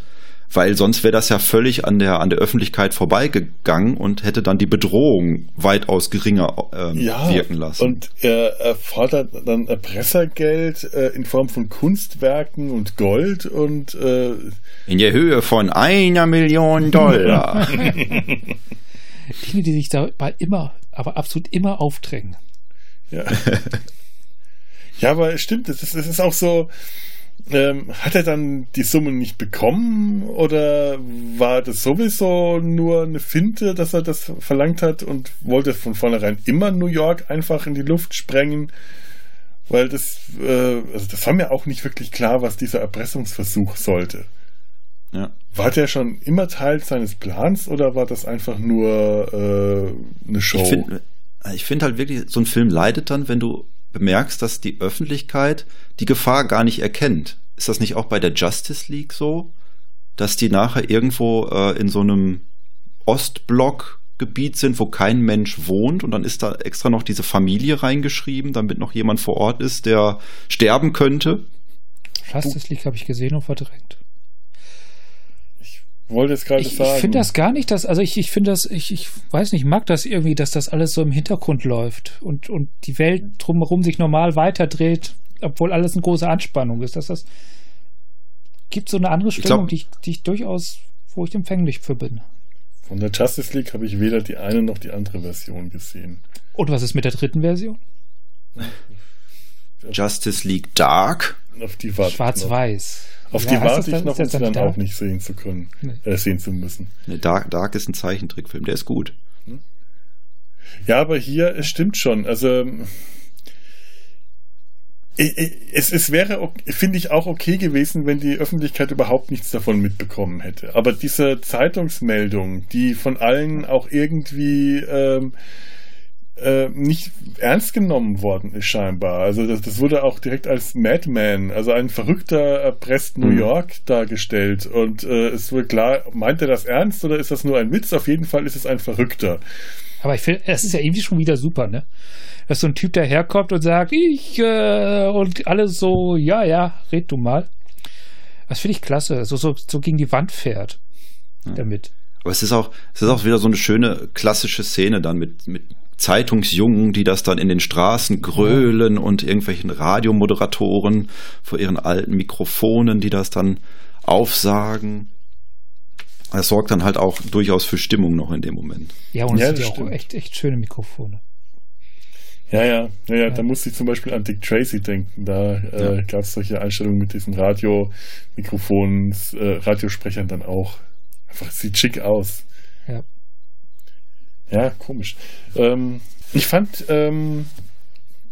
weil sonst wäre das ja völlig an der an der Öffentlichkeit vorbeigegangen und hätte dann die Bedrohung weitaus geringer äh, ja, wirken lassen. Und er, er fordert dann Erpressergeld äh, in Form von Kunstwerken und Gold und äh, in der Höhe von einer Million Dollar. Dinge, die sich dabei immer, aber absolut immer aufdrängen. Ja. Ja, aber es stimmt, es ist, es ist auch so, ähm, hat er dann die Summe nicht bekommen oder war das sowieso nur eine Finte, dass er das verlangt hat und wollte von vornherein immer New York einfach in die Luft sprengen? Weil das, äh, also das war mir auch nicht wirklich klar, was dieser Erpressungsversuch sollte. Ja. War der schon immer Teil seines Plans oder war das einfach nur äh, eine Show? Ich finde find halt wirklich, so ein Film leidet dann, wenn du bemerkst, dass die Öffentlichkeit die Gefahr gar nicht erkennt. Ist das nicht auch bei der Justice League so, dass die nachher irgendwo äh, in so einem Ostblock-Gebiet sind, wo kein Mensch wohnt und dann ist da extra noch diese Familie reingeschrieben, damit noch jemand vor Ort ist, der sterben könnte? Justice League habe ich gesehen und verdrängt wollte es gerade sagen. Ich finde das gar nicht, dass, also ich, ich finde das, ich, ich weiß nicht, mag das irgendwie, dass das alles so im Hintergrund läuft und, und die Welt drumherum sich normal weiterdreht, obwohl alles eine große Anspannung ist. Dass das gibt so eine andere Stimmung, glaub, die, ich, die ich durchaus, wo ich empfänglich für bin. Von der Justice League habe ich weder die eine noch die andere Version gesehen. Und was ist mit der dritten Version? Justice League Dark? Auf die Schwarz-Weiß. Auf ja, die warte ich noch, um sie dann Dark? auch nicht sehen zu können, nee. äh, sehen zu müssen. Nee, Dark, Dark ist ein Zeichentrickfilm, der ist gut. Hm? Ja, aber hier, es stimmt schon. Also es, es wäre, finde ich, auch okay gewesen, wenn die Öffentlichkeit überhaupt nichts davon mitbekommen hätte. Aber diese Zeitungsmeldung, die von allen auch irgendwie ähm, äh, nicht ernst genommen worden ist scheinbar. Also das, das wurde auch direkt als Madman, also ein verrückter erpresst New mhm. York dargestellt. Und äh, es wurde klar, meint er das ernst oder ist das nur ein Witz? Auf jeden Fall ist es ein Verrückter. Aber ich finde, es ist ja irgendwie schon wieder super, ne? Dass so ein Typ daherkommt und sagt, ich äh, und alles so, ja, ja, red du mal. Das finde ich klasse, so, so, so gegen die Wand fährt ja. damit. Aber es ist auch, es ist auch wieder so eine schöne klassische Szene dann mit, mit Zeitungsjungen, die das dann in den Straßen grölen ja. und irgendwelchen Radiomoderatoren vor ihren alten Mikrofonen, die das dann aufsagen. Das sorgt dann halt auch durchaus für Stimmung noch in dem Moment. Ja, und ja, es sind ja auch echt, echt schöne Mikrofone. Ja, ja, ja, ja, da musste ich zum Beispiel an Dick Tracy denken. Da äh, ja. gab es solche Einstellungen mit diesen Radio-Mikrofonen, äh, Radiosprechern dann auch. Einfach, sieht schick aus. Ja. Komisch. Ähm, ich fand ähm,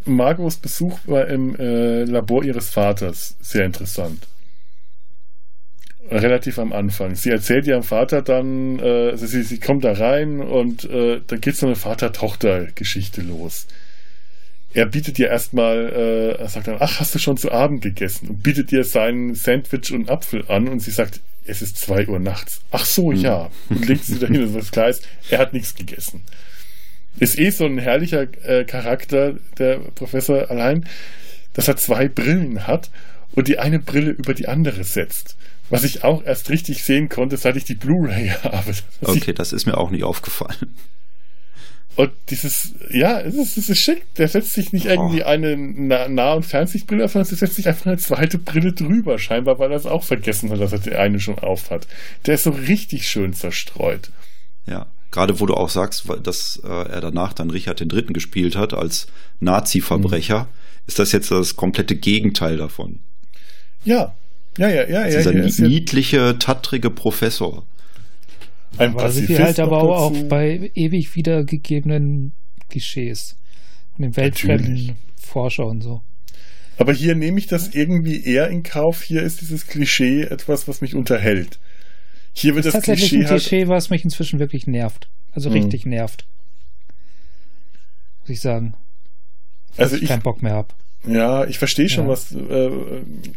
Margos Besuch bei, im äh, Labor ihres Vaters sehr interessant. Relativ am Anfang. Sie erzählt ihrem Vater dann, äh, sie, sie kommt da rein und äh, dann geht so eine Vater-Tochter-Geschichte los er bietet ihr erstmal, äh, er sagt dann, ach, hast du schon zu Abend gegessen? Und bietet ihr sein Sandwich und Apfel an und sie sagt, es ist zwei Uhr nachts. Ach so, ja. Und legt sie dahin, das klar ist, er hat nichts gegessen. Ist eh so ein herrlicher äh, Charakter, der Professor allein, dass er zwei Brillen hat und die eine Brille über die andere setzt. Was ich auch erst richtig sehen konnte, seit ich die Blu-ray habe. Okay, das ist mir auch nicht aufgefallen. Und dieses, ja, es ist, es ist schick. Der setzt sich nicht irgendwie oh. eine Nah- und Fernsichtbrille auf, sondern der setzt sich einfach eine zweite Brille drüber, scheinbar, weil er es auch vergessen hat, dass er die eine schon auf hat. Der ist so richtig schön zerstreut. Ja, gerade wo du auch sagst, dass äh, er danach dann Richard den Dritten gespielt hat als Nazi-Verbrecher, mhm. ist das jetzt das komplette Gegenteil davon. Ja, ja, ja, ja. ja dieser niedliche, tattrige Professor. Ein aber sind wir halt aber auch bei ewig wiedergegebenen Klischees. Und dem weltfremden Forscher und so. Aber hier nehme ich das irgendwie eher in Kauf. Hier ist dieses Klischee etwas, was mich unterhält. Hier wird das, das tatsächlich Klischee ein halt Klischee, was mich inzwischen wirklich nervt. Also mhm. richtig nervt. Muss ich sagen. Also ich keinen Bock mehr habe. Ja, ich verstehe schon, ja. was äh,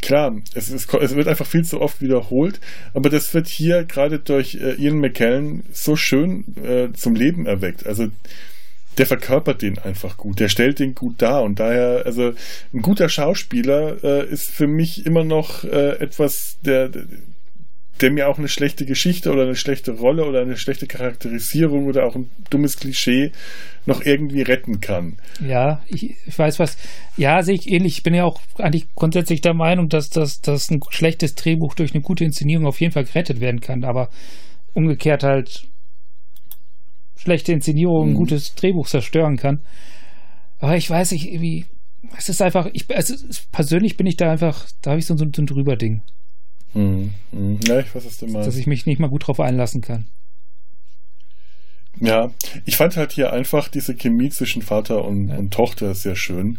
klar, es, ist, es wird einfach viel zu oft wiederholt, aber das wird hier gerade durch äh, Ian McKellen so schön äh, zum Leben erweckt. Also der verkörpert den einfach gut, der stellt den gut dar und daher, also ein guter Schauspieler äh, ist für mich immer noch äh, etwas, der, der mir auch eine schlechte Geschichte oder eine schlechte Rolle oder eine schlechte Charakterisierung oder auch ein dummes Klischee noch irgendwie retten kann. Ja, ich, ich weiß was. Ja, sehe ich ähnlich. Ich bin ja auch eigentlich grundsätzlich der Meinung, dass, dass, dass ein schlechtes Drehbuch durch eine gute Inszenierung auf jeden Fall gerettet werden kann. Aber umgekehrt halt schlechte Inszenierung ein mhm. gutes Drehbuch zerstören kann. Aber ich weiß nicht, irgendwie, es ist einfach, ich, also persönlich bin ich da einfach, da habe ich so, so, so ein drüber Ding. Mhm. Mhm. Ja, ich weiß, was du meinst. Dass ich mich nicht mal gut drauf einlassen kann. Ja, ich fand halt hier einfach diese Chemie zwischen Vater und, ja. und Tochter sehr schön.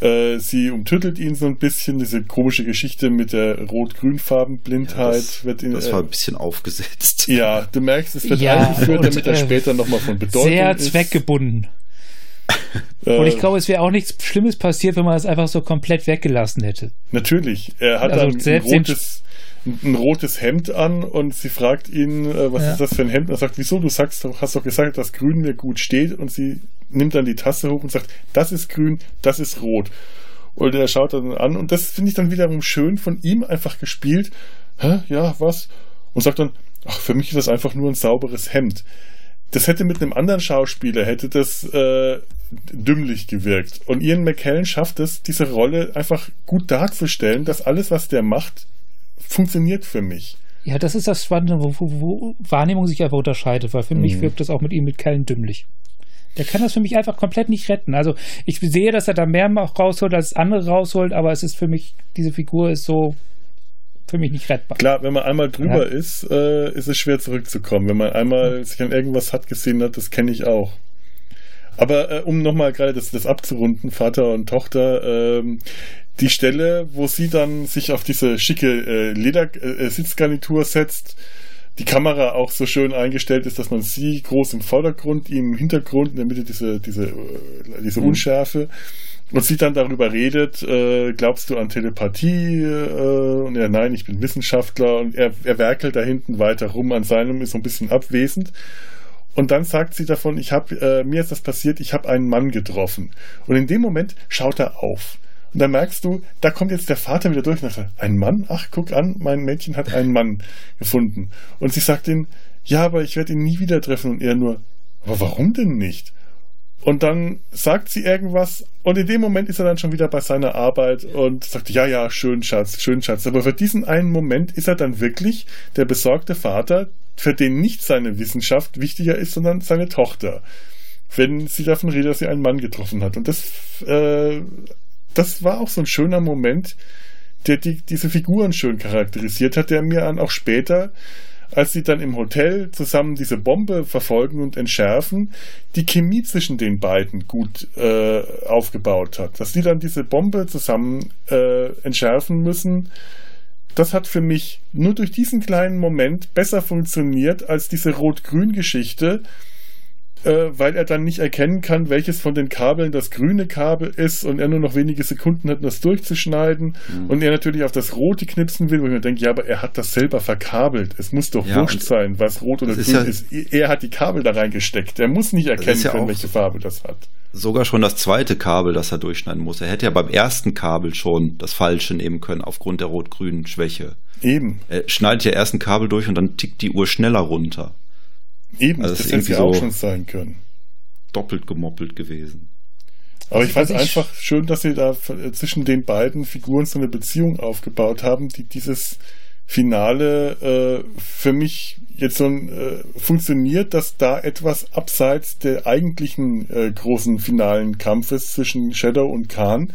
Äh, sie umtüttelt ihn so ein bisschen, diese komische Geschichte mit der Rot-Grün-Farben-Blindheit. Ja, das, wird ihn, das war ein bisschen aufgesetzt. Ja, du merkst, es wird ja, eingeführt, damit er äh, später nochmal von Bedeutung sehr ist. Sehr zweckgebunden. Und ich glaube, es wäre auch nichts Schlimmes passiert, wenn man das einfach so komplett weggelassen hätte. Natürlich. Er hat also dann ein rotes, ein rotes Hemd an und sie fragt ihn, äh, was ja. ist das für ein Hemd? Und er sagt, wieso? Du sagst, hast doch gesagt, dass grün mir gut steht. Und sie nimmt dann die Tasse hoch und sagt, das ist grün, das ist rot. Und er schaut dann an und das finde ich dann wiederum schön von ihm einfach gespielt. Hä? Ja, was? Und sagt dann, ach, für mich ist das einfach nur ein sauberes Hemd. Das hätte mit einem anderen Schauspieler, hätte das äh, dümmlich gewirkt. Und Ian McKellen schafft es, diese Rolle einfach gut darzustellen, dass alles, was der macht, funktioniert für mich. Ja, das ist das Spannende, wo, wo, wo Wahrnehmung sich einfach unterscheidet, weil für mhm. mich wirkt das auch mit ihm mit Kellen dümmlich. Der kann das für mich einfach komplett nicht retten. Also ich sehe, dass er da mehr rausholt, als andere rausholt, aber es ist für mich, diese Figur ist so für mich nicht rettbar. Klar, wenn man einmal drüber ja. ist, äh, ist es schwer zurückzukommen. Wenn man einmal sich an irgendwas hat gesehen hat, das kenne ich auch. Aber äh, um nochmal gerade das, das abzurunden, Vater und Tochter, ähm, die Stelle, wo sie dann sich auf diese schicke äh, Ledersitzgarnitur äh, setzt, die Kamera auch so schön eingestellt ist, dass man sie groß im Vordergrund, ihn im Hintergrund, in der Mitte diese, diese, äh, diese mhm. Und sie dann darüber redet, äh, glaubst du an Telepathie? Äh, und er, nein, ich bin Wissenschaftler und er, er werkelt da hinten weiter rum an seinem, ist so ein bisschen abwesend. Und dann sagt sie davon, ich habe äh, mir ist das passiert, ich habe einen Mann getroffen. Und in dem Moment schaut er auf. Und dann merkst du, da kommt jetzt der Vater wieder durch und sagt, ein Mann? Ach, guck an, mein Mädchen hat einen Mann gefunden. Und sie sagt ihm, ja, aber ich werde ihn nie wieder treffen. Und er nur, aber warum denn nicht? Und dann sagt sie irgendwas und in dem Moment ist er dann schon wieder bei seiner Arbeit und sagt, ja, ja, schön Schatz, schön Schatz. Aber für diesen einen Moment ist er dann wirklich der besorgte Vater, für den nicht seine Wissenschaft wichtiger ist, sondern seine Tochter. Wenn sie davon redet, dass sie einen Mann getroffen hat. Und das, äh, das war auch so ein schöner Moment, der die, diese Figuren schön charakterisiert hat, der mir dann auch später als sie dann im Hotel zusammen diese Bombe verfolgen und entschärfen, die Chemie zwischen den beiden gut äh, aufgebaut hat. Dass die dann diese Bombe zusammen äh, entschärfen müssen, das hat für mich nur durch diesen kleinen Moment besser funktioniert als diese Rot-Grün-Geschichte, äh, weil er dann nicht erkennen kann, welches von den Kabeln das grüne Kabel ist und er nur noch wenige Sekunden hat, das durchzuschneiden mhm. und er natürlich auf das rote knipsen will, wo ich mir denke, ja, aber er hat das selber verkabelt. Es muss doch ja, wurscht sein, was rot oder grün ist, ja, ist. Er hat die Kabel da reingesteckt. Er muss nicht erkennen ja können, welche Farbe das hat. Sogar schon das zweite Kabel, das er durchschneiden muss. Er hätte ja beim ersten Kabel schon das falsche nehmen können, aufgrund der rot-grünen Schwäche. Eben. Er schneidet ja erst ein Kabel durch und dann tickt die Uhr schneller runter. Eben, also das hätte ja auch schon sein können. Doppelt gemoppelt gewesen. Aber ich fand es einfach schön, dass sie da zwischen den beiden Figuren so eine Beziehung aufgebaut haben, die dieses Finale äh, für mich jetzt so äh, funktioniert, dass da etwas abseits der eigentlichen äh, großen finalen Kampfes zwischen Shadow und Khan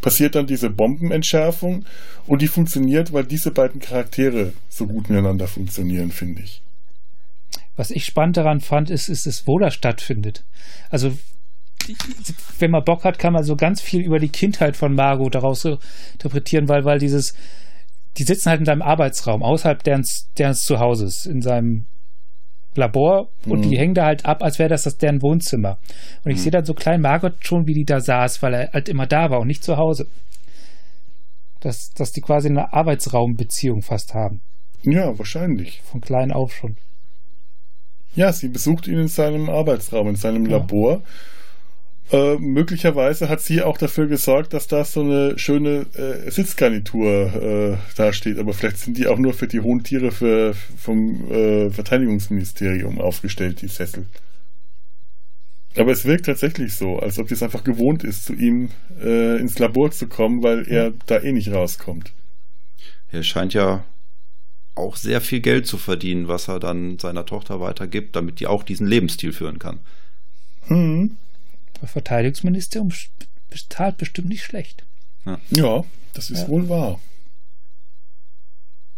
passiert dann diese Bombenentschärfung und die funktioniert, weil diese beiden Charaktere so gut miteinander funktionieren, finde ich was ich spannend daran fand, ist, ist es, wo das stattfindet. Also, wenn man Bock hat, kann man so ganz viel über die Kindheit von Margot daraus interpretieren, weil, weil dieses, die sitzen halt in seinem Arbeitsraum, außerhalb deren, deren Zuhauses, in seinem Labor und mhm. die hängen da halt ab, als wäre das, das deren Wohnzimmer. Und ich mhm. sehe dann so klein Margot schon, wie die da saß, weil er halt immer da war und nicht zu Hause. Dass, dass die quasi eine Arbeitsraumbeziehung fast haben. Ja, wahrscheinlich. Von klein auf schon. Ja, sie besucht ihn in seinem Arbeitsraum, in seinem ja. Labor. Äh, möglicherweise hat sie auch dafür gesorgt, dass da so eine schöne äh, Sitzgarnitur äh, dasteht. Aber vielleicht sind die auch nur für die hohen Tiere für, vom äh, Verteidigungsministerium aufgestellt, die Sessel. Aber es wirkt tatsächlich so, als ob es einfach gewohnt ist, zu ihm äh, ins Labor zu kommen, weil er da eh nicht rauskommt. Er scheint ja auch sehr viel Geld zu verdienen, was er dann seiner Tochter weitergibt, damit die auch diesen Lebensstil führen kann. Hm. Das Verteidigungsministerium bezahlt bestimmt nicht schlecht. Ja, ja das ist ja. wohl wahr.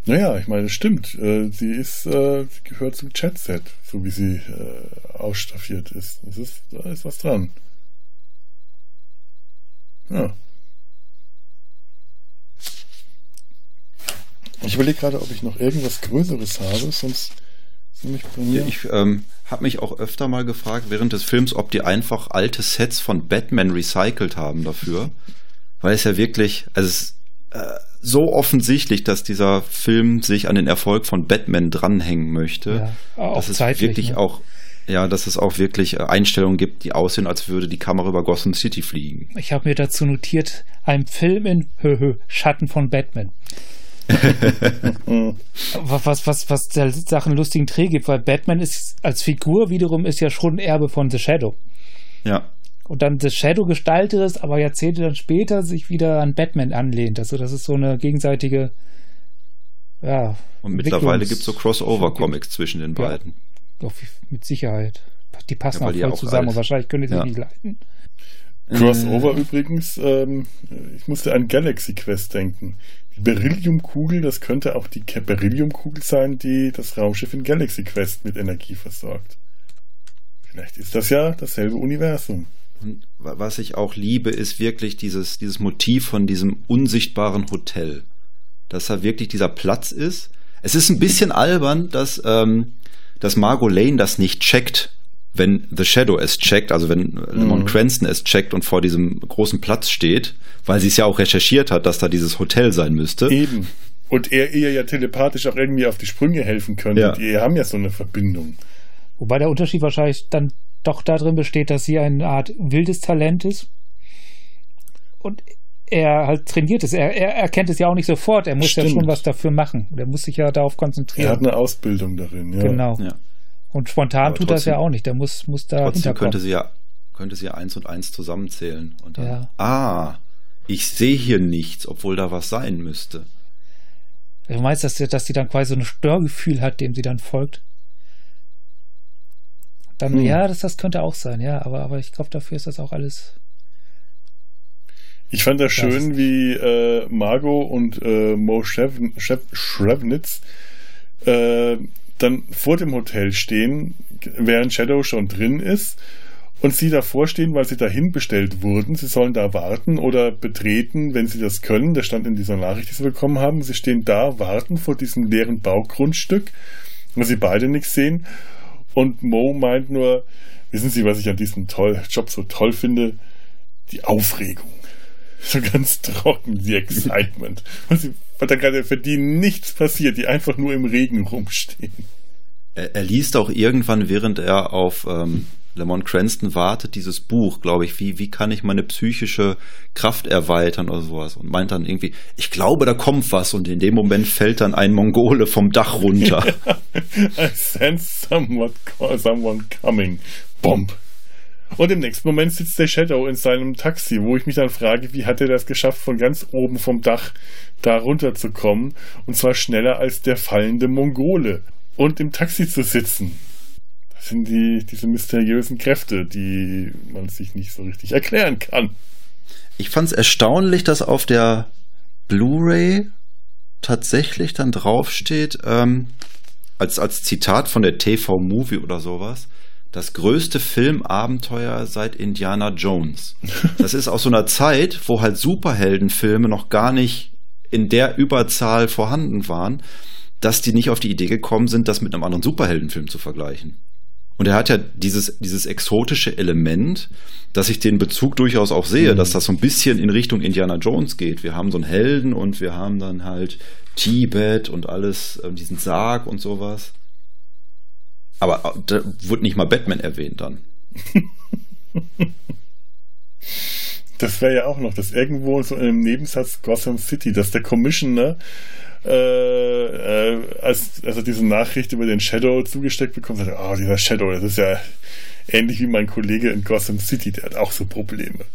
Naja, ich meine, es stimmt. Äh, sie ist, äh, sie gehört zum Chatset, so wie sie äh, ausstaffiert ist. Es ist. Da ist was dran. Ja. Ich überlege gerade, ob ich noch irgendwas Größeres habe, sonst nämlich bei mir. Ich ähm, habe mich auch öfter mal gefragt während des Films, ob die einfach alte Sets von Batman recycelt haben dafür. Weil es ja wirklich, also es ist äh, so offensichtlich, dass dieser Film sich an den Erfolg von Batman dranhängen möchte. Ja, auch dass es zeitlich, wirklich ne? auch ja, dass es auch wirklich äh, Einstellungen gibt, die aussehen, als würde die Kamera über Gotham City fliegen. Ich habe mir dazu notiert, ein Film in Höhö, Schatten von Batman. was, was, was der Sachen lustigen Dreh gibt, weil Batman ist als Figur wiederum ist ja schon ein Erbe von The Shadow. Ja. Und dann The Shadow gestaltet es, aber Jahrzehnte dann später sich wieder an Batman anlehnt. Also das ist so eine gegenseitige ja, Und mittlerweile gibt es so Crossover-Comics zwischen den beiden. Ja, doch, mit Sicherheit. Die passen ja, auch voll auch zusammen und wahrscheinlich können die sich ja. nicht leiten. Crossover äh. übrigens, ähm, ich musste an Galaxy Quest denken. Berylliumkugel, das könnte auch die Berylliumkugel sein, die das Raumschiff in Galaxy Quest mit Energie versorgt. Vielleicht ist das ja dasselbe Universum. Und was ich auch liebe, ist wirklich dieses, dieses Motiv von diesem unsichtbaren Hotel. Dass da wirklich dieser Platz ist. Es ist ein bisschen albern, dass, ähm, dass Margot Lane das nicht checkt, wenn The Shadow es checkt, also wenn Lemon mhm. Cranston es checkt und vor diesem großen Platz steht, weil sie es ja auch recherchiert hat, dass da dieses Hotel sein müsste. Eben. Und er ihr ja telepathisch auch irgendwie auf die Sprünge helfen könnte. Ja. Die haben ja so eine Verbindung. Wobei der Unterschied wahrscheinlich dann doch darin besteht, dass sie eine Art wildes Talent ist. Und er halt trainiert ist. Er, er erkennt es ja auch nicht sofort. Er muss Stimmt. ja schon was dafür machen. Er muss sich ja darauf konzentrieren. Er hat eine Ausbildung darin, ja. Genau. Ja. Und spontan Aber tut trotzdem, das ja auch nicht. Der muss, muss da Trotzdem könnte sie ja könnte sie ja eins und eins zusammenzählen. Und dann, ja. ah, ich sehe hier nichts, obwohl da was sein müsste. Du meinst, dass sie, dass sie dann quasi so ein Störgefühl hat, dem sie dann folgt? Dann, hm. ja, das, das könnte auch sein, ja, aber, aber ich glaube, dafür ist das auch alles ich fand das schön, wie äh, Margot und äh, Mo Shrevnitz äh, dann vor dem Hotel stehen, während Shadow schon drin ist und sie davor stehen, weil sie dahin bestellt wurden. Sie sollen da warten oder betreten, wenn sie das können. Das stand in dieser Nachricht, die sie bekommen haben. Sie stehen da, warten vor diesem leeren Baugrundstück, weil sie beide nichts sehen. Und Mo meint nur, wissen Sie, was ich an diesem Job so toll finde? Die Aufregung. So ganz trocken, die Excitement. weil da gerade für die nichts passiert, die einfach nur im Regen rumstehen. Er, er liest auch irgendwann, während er auf ähm, Lamont Cranston wartet, dieses Buch, glaube ich, wie, wie kann ich meine psychische Kraft erweitern oder sowas und meint dann irgendwie, ich glaube, da kommt was und in dem Moment fällt dann ein Mongole vom Dach runter. I sense someone, someone coming. Bomb. Und im nächsten Moment sitzt der Shadow in seinem Taxi, wo ich mich dann frage, wie hat er das geschafft, von ganz oben vom Dach da runterzukommen? Und zwar schneller als der fallende Mongole. Und im Taxi zu sitzen. Das sind die, diese mysteriösen Kräfte, die man sich nicht so richtig erklären kann. Ich fand es erstaunlich, dass auf der Blu-ray tatsächlich dann draufsteht, ähm, als, als Zitat von der TV-Movie oder sowas, das größte Filmabenteuer seit Indiana Jones. Das ist aus so einer Zeit, wo halt Superheldenfilme noch gar nicht in der Überzahl vorhanden waren, dass die nicht auf die Idee gekommen sind, das mit einem anderen Superheldenfilm zu vergleichen. Und er hat ja dieses, dieses exotische Element, dass ich den Bezug durchaus auch sehe, mhm. dass das so ein bisschen in Richtung Indiana Jones geht. Wir haben so einen Helden und wir haben dann halt Tibet und alles, äh, diesen Sarg und sowas. Aber äh, da wurde nicht mal Batman erwähnt dann. das wäre ja auch noch, dass irgendwo so im Nebensatz Gotham City, dass der Commissioner äh, äh, als, als er diese Nachricht über den Shadow zugesteckt bekommt, sagt, oh, dieser Shadow, das ist ja ähnlich wie mein Kollege in Gotham City, der hat auch so Probleme.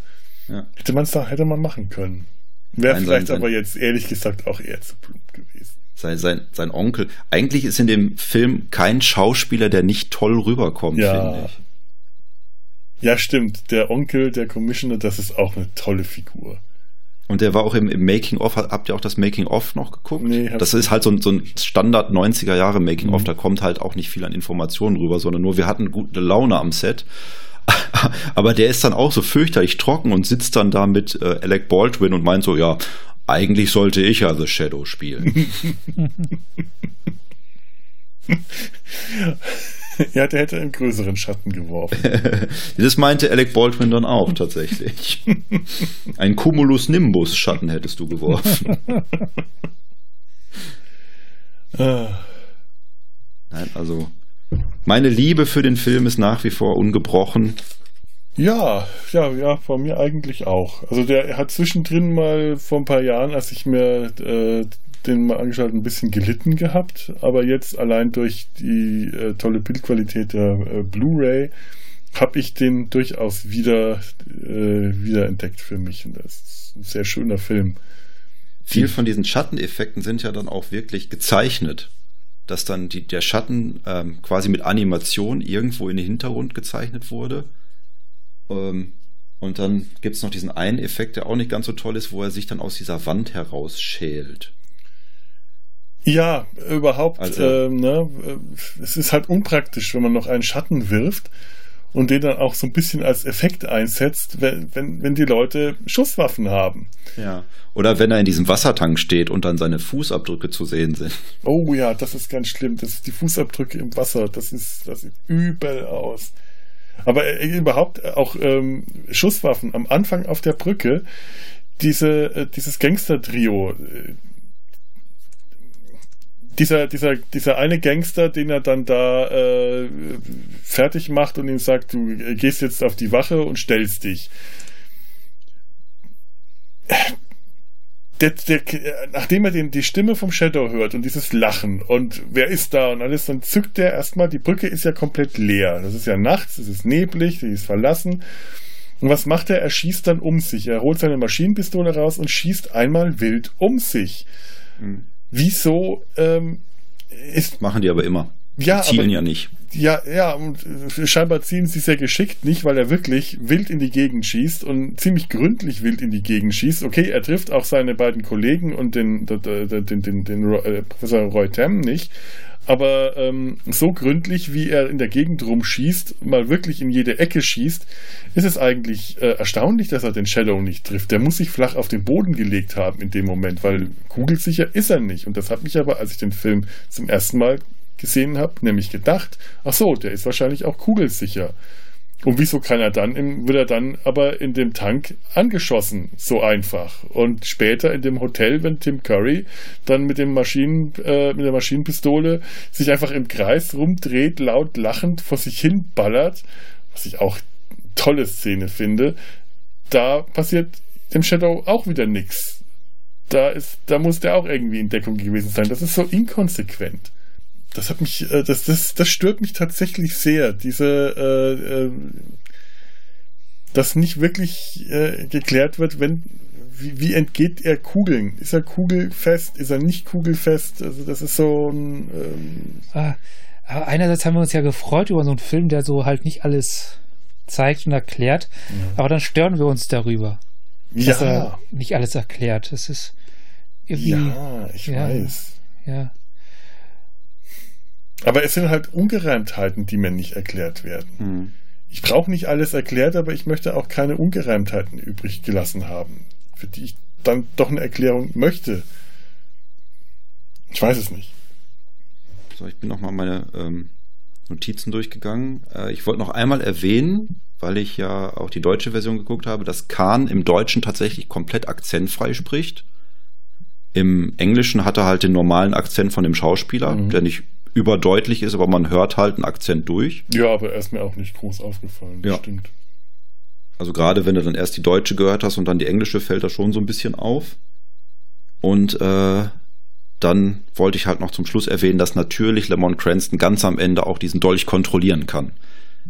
Ja. Hätte man es da, hätte man machen können. Wäre vielleicht sein, aber jetzt ehrlich gesagt auch eher zu plump gewesen sein, sein, sein Onkel. Eigentlich ist in dem Film kein Schauspieler, der nicht toll rüberkommt, ja. finde ich. Ja, stimmt. Der Onkel, der Commissioner, das ist auch eine tolle Figur. Und der war auch im, im Making-of, habt ihr auch das Making-of noch geguckt? Nee, das ist halt so ein, so ein Standard 90er Jahre Making-of, mhm. da kommt halt auch nicht viel an Informationen rüber, sondern nur wir hatten gute Laune am Set. Aber der ist dann auch so fürchterlich trocken und sitzt dann da mit äh, Alec Baldwin und meint so, ja, eigentlich sollte ich ja The Shadow spielen. ja, der hätte einen größeren Schatten geworfen. das meinte Alec Baldwin dann auch tatsächlich. Ein Cumulus Nimbus Schatten hättest du geworfen. Ah. Nein, also meine Liebe für den Film ist nach wie vor ungebrochen. Ja, ja, ja, von mir eigentlich auch. Also der hat zwischendrin mal vor ein paar Jahren, als ich mir äh, den mal angeschaut, ein bisschen gelitten gehabt, aber jetzt allein durch die äh, tolle Bildqualität der äh, Blu-ray habe ich den durchaus wieder äh, wieder entdeckt für mich. Und das ist ein sehr schöner Film. Viel von diesen Schatteneffekten sind ja dann auch wirklich gezeichnet dass dann die, der Schatten ähm, quasi mit Animation irgendwo in den Hintergrund gezeichnet wurde ähm, und dann gibt es noch diesen einen Effekt, der auch nicht ganz so toll ist, wo er sich dann aus dieser Wand herausschält. Ja, überhaupt. Also, ähm, ne, es ist halt unpraktisch, wenn man noch einen Schatten wirft und den dann auch so ein bisschen als Effekt einsetzt, wenn, wenn, wenn die Leute Schusswaffen haben. Ja. Oder wenn er in diesem Wassertank steht und dann seine Fußabdrücke zu sehen sind. Oh ja, das ist ganz schlimm. Das die Fußabdrücke im Wasser, das ist, das sieht übel aus. Aber äh, überhaupt auch ähm, Schusswaffen am Anfang auf der Brücke, diese, äh, dieses Gangster-Trio, äh, dieser, dieser, dieser eine Gangster, den er dann da äh, fertig macht und ihm sagt, du gehst jetzt auf die Wache und stellst dich. Der, der, nachdem er den, die Stimme vom Shadow hört und dieses Lachen und wer ist da und alles, dann zückt er erstmal, die Brücke ist ja komplett leer. Das ist ja nachts, es ist neblig, die ist verlassen. Und was macht er? Er schießt dann um sich. Er holt seine Maschinenpistole raus und schießt einmal wild um sich. Mhm. Wieso ähm, ist. Machen die aber immer. Ja, zielen aber, ja nicht. Ja, ja, und scheinbar ziehen sie sehr geschickt nicht, weil er wirklich wild in die Gegend schießt und ziemlich gründlich wild in die Gegend schießt. Okay, er trifft auch seine beiden Kollegen und den, den, den, den, den, den äh, Professor Roy Tam nicht, aber ähm, so gründlich, wie er in der Gegend rumschießt, mal wirklich in jede Ecke schießt, ist es eigentlich äh, erstaunlich, dass er den Shadow nicht trifft. Der muss sich flach auf den Boden gelegt haben in dem Moment, weil kugelsicher ist er nicht. Und das hat mich aber, als ich den Film zum ersten Mal gesehen habe, nämlich gedacht, ach so, der ist wahrscheinlich auch kugelsicher. Und wieso kann er dann, im, wird er dann aber in dem Tank angeschossen, so einfach. Und später in dem Hotel, wenn Tim Curry dann mit dem Maschinen, äh, mit der Maschinenpistole sich einfach im Kreis rumdreht, laut lachend vor sich hin ballert, was ich auch tolle Szene finde, da passiert dem Shadow auch wieder nichts. Da da muss der auch irgendwie in Deckung gewesen sein. Das ist so inkonsequent das hat mich, äh, das, das, das stört mich tatsächlich sehr. Diese, äh, äh, dass nicht wirklich äh, geklärt wird, wenn, wie, wie, entgeht er Kugeln? Ist er kugelfest? Ist er nicht kugelfest? Also das ist so ein. Ähm ah, einerseits haben wir uns ja gefreut über so einen Film, der so halt nicht alles zeigt und erklärt, ja. aber dann stören wir uns darüber, dass ja. er nicht alles erklärt. Das ist irgendwie. Ja, ich ja, weiß. Ja. Aber es sind halt Ungereimtheiten, die mir nicht erklärt werden. Mhm. Ich brauche nicht alles erklärt, aber ich möchte auch keine Ungereimtheiten übrig gelassen haben, für die ich dann doch eine Erklärung möchte. Ich weiß es nicht. So, ich bin nochmal meine ähm, Notizen durchgegangen. Äh, ich wollte noch einmal erwähnen, weil ich ja auch die deutsche Version geguckt habe, dass Kahn im Deutschen tatsächlich komplett akzentfrei spricht. Im Englischen hat er halt den normalen Akzent von dem Schauspieler, mhm. der nicht überdeutlich ist, aber man hört halt einen Akzent durch. Ja, aber er ist mir auch nicht groß aufgefallen. Ja. Stimmt. Also gerade wenn du dann erst die deutsche gehört hast und dann die englische, fällt das schon so ein bisschen auf. Und äh, dann wollte ich halt noch zum Schluss erwähnen, dass natürlich Lemon Cranston ganz am Ende auch diesen Dolch kontrollieren kann,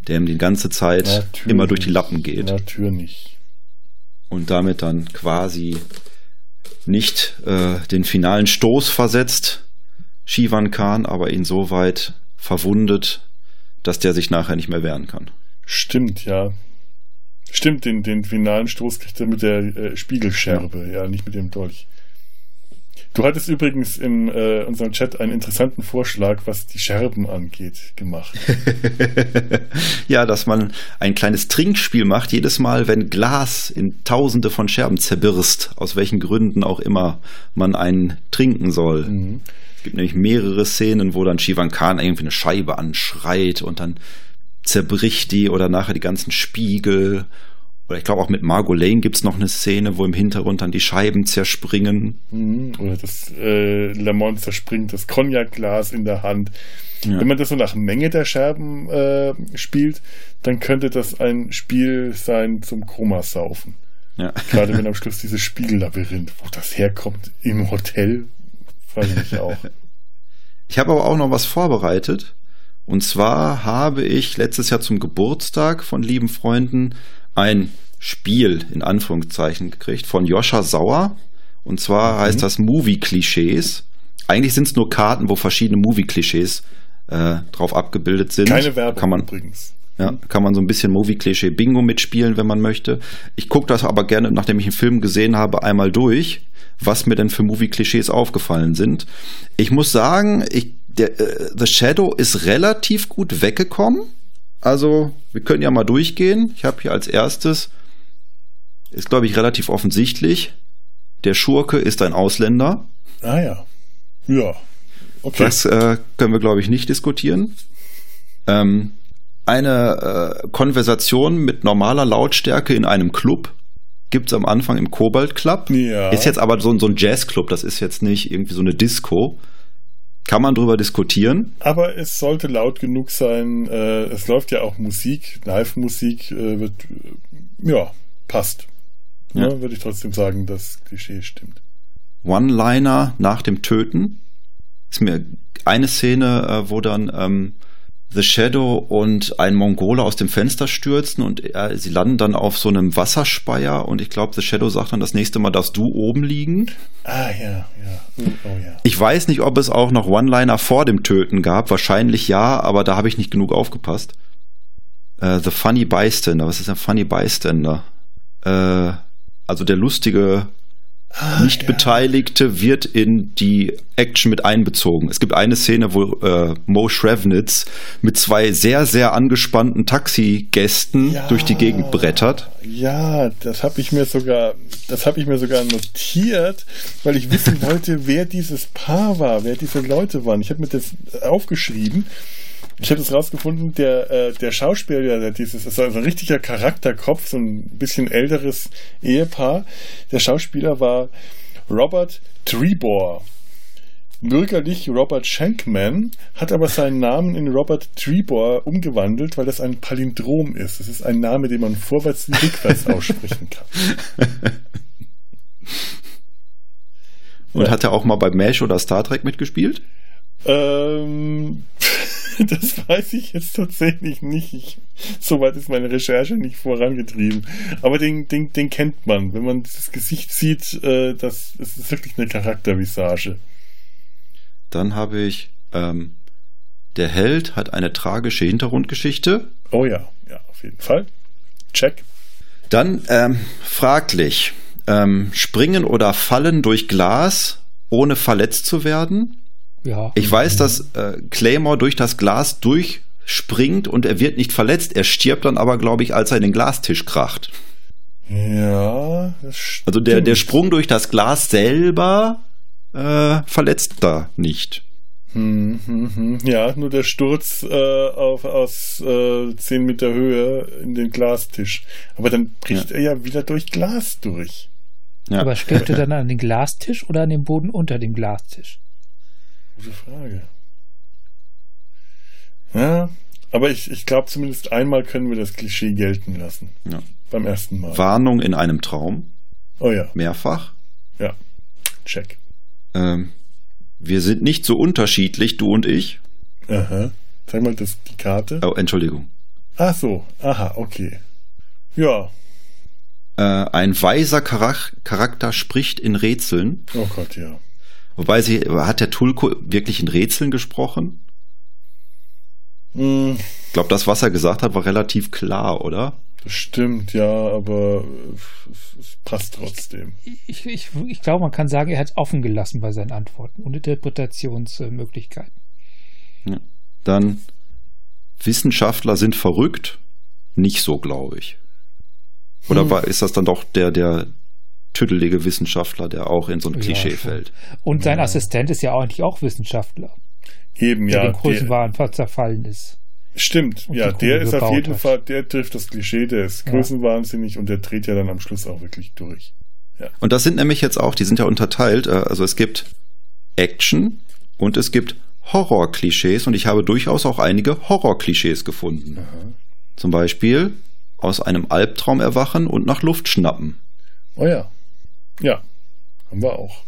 der ihm die ganze Zeit natürlich. immer durch die Lappen geht. Natürlich. Und damit dann quasi nicht äh, den finalen Stoß versetzt, Shivan Khan aber ihn so weit verwundet, dass der sich nachher nicht mehr wehren kann. Stimmt, ja. Stimmt, den, den finalen Stoß kriegt er mit der äh, Spiegelscherbe, ja. ja, nicht mit dem Dolch. Du hattest übrigens in äh, unserem Chat einen interessanten Vorschlag, was die Scherben angeht, gemacht. ja, dass man ein kleines Trinkspiel macht, jedes Mal, wenn Glas in tausende von Scherben zerbirst, aus welchen Gründen auch immer man einen trinken soll. Mhm. Es gibt nämlich mehrere Szenen, wo dann Shivan Khan irgendwie eine Scheibe anschreit und dann zerbricht die oder nachher die ganzen Spiegel. Oder ich glaube auch mit Margot Lane gibt es noch eine Szene, wo im Hintergrund dann die Scheiben zerspringen. Mhm. Oder das äh, Lamont zerspringt das Cognac-Glas in der Hand. Ja. Wenn man das so nach Menge der Scherben äh, spielt, dann könnte das ein Spiel sein zum Chroma-Saufen. Ja. Gerade wenn am Schluss dieses Spiegellabyrinth, wo das herkommt, im Hotel, Weiß ich auch. Ich habe aber auch noch was vorbereitet. Und zwar habe ich letztes Jahr zum Geburtstag von lieben Freunden ein Spiel in Anführungszeichen gekriegt von Joscha Sauer. Und zwar mhm. heißt das Movie-Klischees. Eigentlich sind es nur Karten, wo verschiedene Movie-Klischees äh, drauf abgebildet sind. Keine Werbung kann man, übrigens. Ja, kann man so ein bisschen Movie-Klischee-Bingo mitspielen, wenn man möchte. Ich gucke das aber gerne, nachdem ich einen Film gesehen habe, einmal durch was mir denn für Movie-Klischees aufgefallen sind. Ich muss sagen, ich, der, äh, The Shadow ist relativ gut weggekommen. Also, wir können ja mal durchgehen. Ich habe hier als erstes, ist glaube ich relativ offensichtlich, der Schurke ist ein Ausländer. Ah ja. Ja. Okay. Das äh, können wir glaube ich nicht diskutieren. Ähm, eine äh, Konversation mit normaler Lautstärke in einem Club gibt es am Anfang im Cobalt Club. Ja. Ist jetzt aber so, so ein Jazzclub, das ist jetzt nicht irgendwie so eine Disco. Kann man drüber diskutieren. Aber es sollte laut genug sein. Äh, es läuft ja auch Musik, Live-Musik äh, wird, äh, ja, passt. Ja. ja würde ich trotzdem sagen, das Klischee stimmt. One-Liner nach dem Töten. Ist mir eine Szene, äh, wo dann ähm, The Shadow und ein Mongole aus dem Fenster stürzen und äh, sie landen dann auf so einem Wasserspeier und ich glaube, The Shadow sagt dann das nächste Mal, dass du oben liegen. Ah, ja, ja. Oh, ja. Ich weiß nicht, ob es auch noch One-Liner vor dem Töten gab. Wahrscheinlich ja, aber da habe ich nicht genug aufgepasst. Äh, The Funny Bystander. Was ist ein Funny Bystander? Äh, also der lustige Ah, Nicht-Beteiligte ja. wird in die Action mit einbezogen. Es gibt eine Szene, wo äh, Mo Shrevnitz mit zwei sehr, sehr angespannten Taxigästen ja, durch die Gegend brettert. Ja, das habe ich mir sogar, das habe ich mir sogar notiert, weil ich wissen wollte, wer dieses Paar war, wer diese Leute waren. Ich habe mir das aufgeschrieben ich habe das rausgefunden, der, äh, der Schauspieler, der dieses, das war so ein richtiger Charakterkopf, so ein bisschen älteres Ehepaar. Der Schauspieler war Robert Trebor. Bürgerlich Robert Shankman, hat aber seinen Namen in Robert Trebor umgewandelt, weil das ein Palindrom ist. Das ist ein Name, den man vorwärts und rückwärts aussprechen kann. Und ja. hat er auch mal bei MASH oder Star Trek mitgespielt? Ähm, das weiß ich jetzt tatsächlich nicht. Ich, Soweit ist meine Recherche nicht vorangetrieben. Aber den, den, den kennt man. Wenn man das Gesicht sieht, äh, das, das ist wirklich eine Charaktervisage. Dann habe ich, ähm, der Held hat eine tragische Hintergrundgeschichte. Oh ja, ja, auf jeden Fall. Check. Dann ähm, fraglich. Ähm, springen oder fallen durch Glas, ohne verletzt zu werden? Ja. Ich weiß, dass äh, Claymore durch das Glas durchspringt und er wird nicht verletzt. Er stirbt dann aber, glaube ich, als er in den Glastisch kracht. Ja, das stimmt. Also der, der Sprung durch das Glas selber äh, verletzt da nicht. Hm, hm, hm. Ja, nur der Sturz äh, auf, aus äh, 10 Meter Höhe in den Glastisch. Aber dann bricht ja. er ja wieder durch Glas durch. Ja. Aber stirbt er dann an den Glastisch oder an dem Boden unter dem Glastisch? Gute Frage. Ja, aber ich, ich glaube, zumindest einmal können wir das Klischee gelten lassen. Ja. Beim ersten Mal. Warnung in einem Traum. Oh ja. Mehrfach. Ja. Check. Ähm, wir sind nicht so unterschiedlich, du und ich. Aha. Zeig mal das, die Karte. Oh, Entschuldigung. Ach so. Aha, okay. Ja. Äh, ein weiser Charakter spricht in Rätseln. Oh Gott, ja. Wobei sie, hat der Tulko wirklich in Rätseln gesprochen? Mm. Ich glaube, das, was er gesagt hat, war relativ klar, oder? Stimmt, ja, aber es passt trotzdem. Ich, ich, ich glaube, man kann sagen, er hat offen gelassen bei seinen Antworten und Interpretationsmöglichkeiten. Ja. Dann Wissenschaftler sind verrückt? Nicht so, glaube ich. Oder hm. war, ist das dann doch der, der, tüdelige Wissenschaftler, der auch in so ein ja, Klischee schon. fällt. Und sein ja. Assistent ist ja eigentlich auch Wissenschaftler. Eben, der ja. Der Größenwahn zerfallen ist. Stimmt, ja, der ist auf jeden hat. Fall, der trifft das Klischee, der ist ja. größenwahnsinnig und der dreht ja dann am Schluss auch wirklich durch. Ja. Und das sind nämlich jetzt auch, die sind ja unterteilt, äh, also es gibt Action und es gibt Horror-Klischees und ich habe durchaus auch einige Horror-Klischees gefunden. Aha. Zum Beispiel aus einem Albtraum erwachen und nach Luft schnappen. Oh ja. Ja, haben wir auch.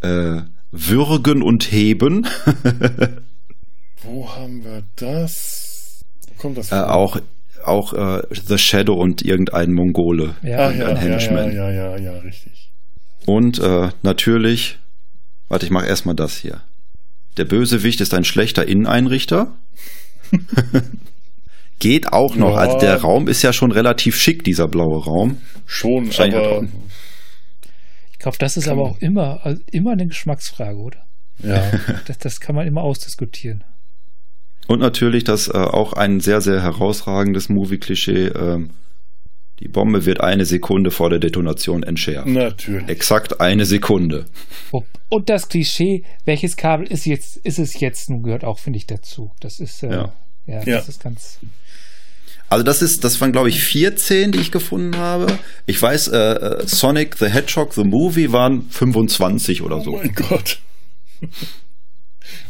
Äh, würgen und heben. Wo haben wir das? Wo kommt das äh, auch auch äh, The Shadow und irgendein Mongole. Ja, Ach, ja, ja, ja, ja, ja, ja, richtig. Und äh, natürlich, warte, ich mache erstmal das hier. Der Bösewicht ist ein schlechter Inneneinrichter. Geht auch noch. Ja. Also der Raum ist ja schon relativ schick, dieser blaue Raum. Schon, aber glaube, das ist aber auch immer, also immer eine Geschmacksfrage, oder? Ja. Das, das kann man immer ausdiskutieren. Und natürlich das äh, auch ein sehr, sehr herausragendes Movie-Klischee. Äh, die Bombe wird eine Sekunde vor der Detonation entschärft. Natürlich. Exakt eine Sekunde. Und das Klischee, welches Kabel ist jetzt, ist es jetzt nun gehört auch, finde ich, dazu. Das ist, äh, Ja. ja. das Ja. ist ganz. Also das ist, das waren glaube ich 14, die ich gefunden habe. Ich weiß, äh, äh, Sonic the Hedgehog the Movie waren 25 oder Oh so. mein Gott.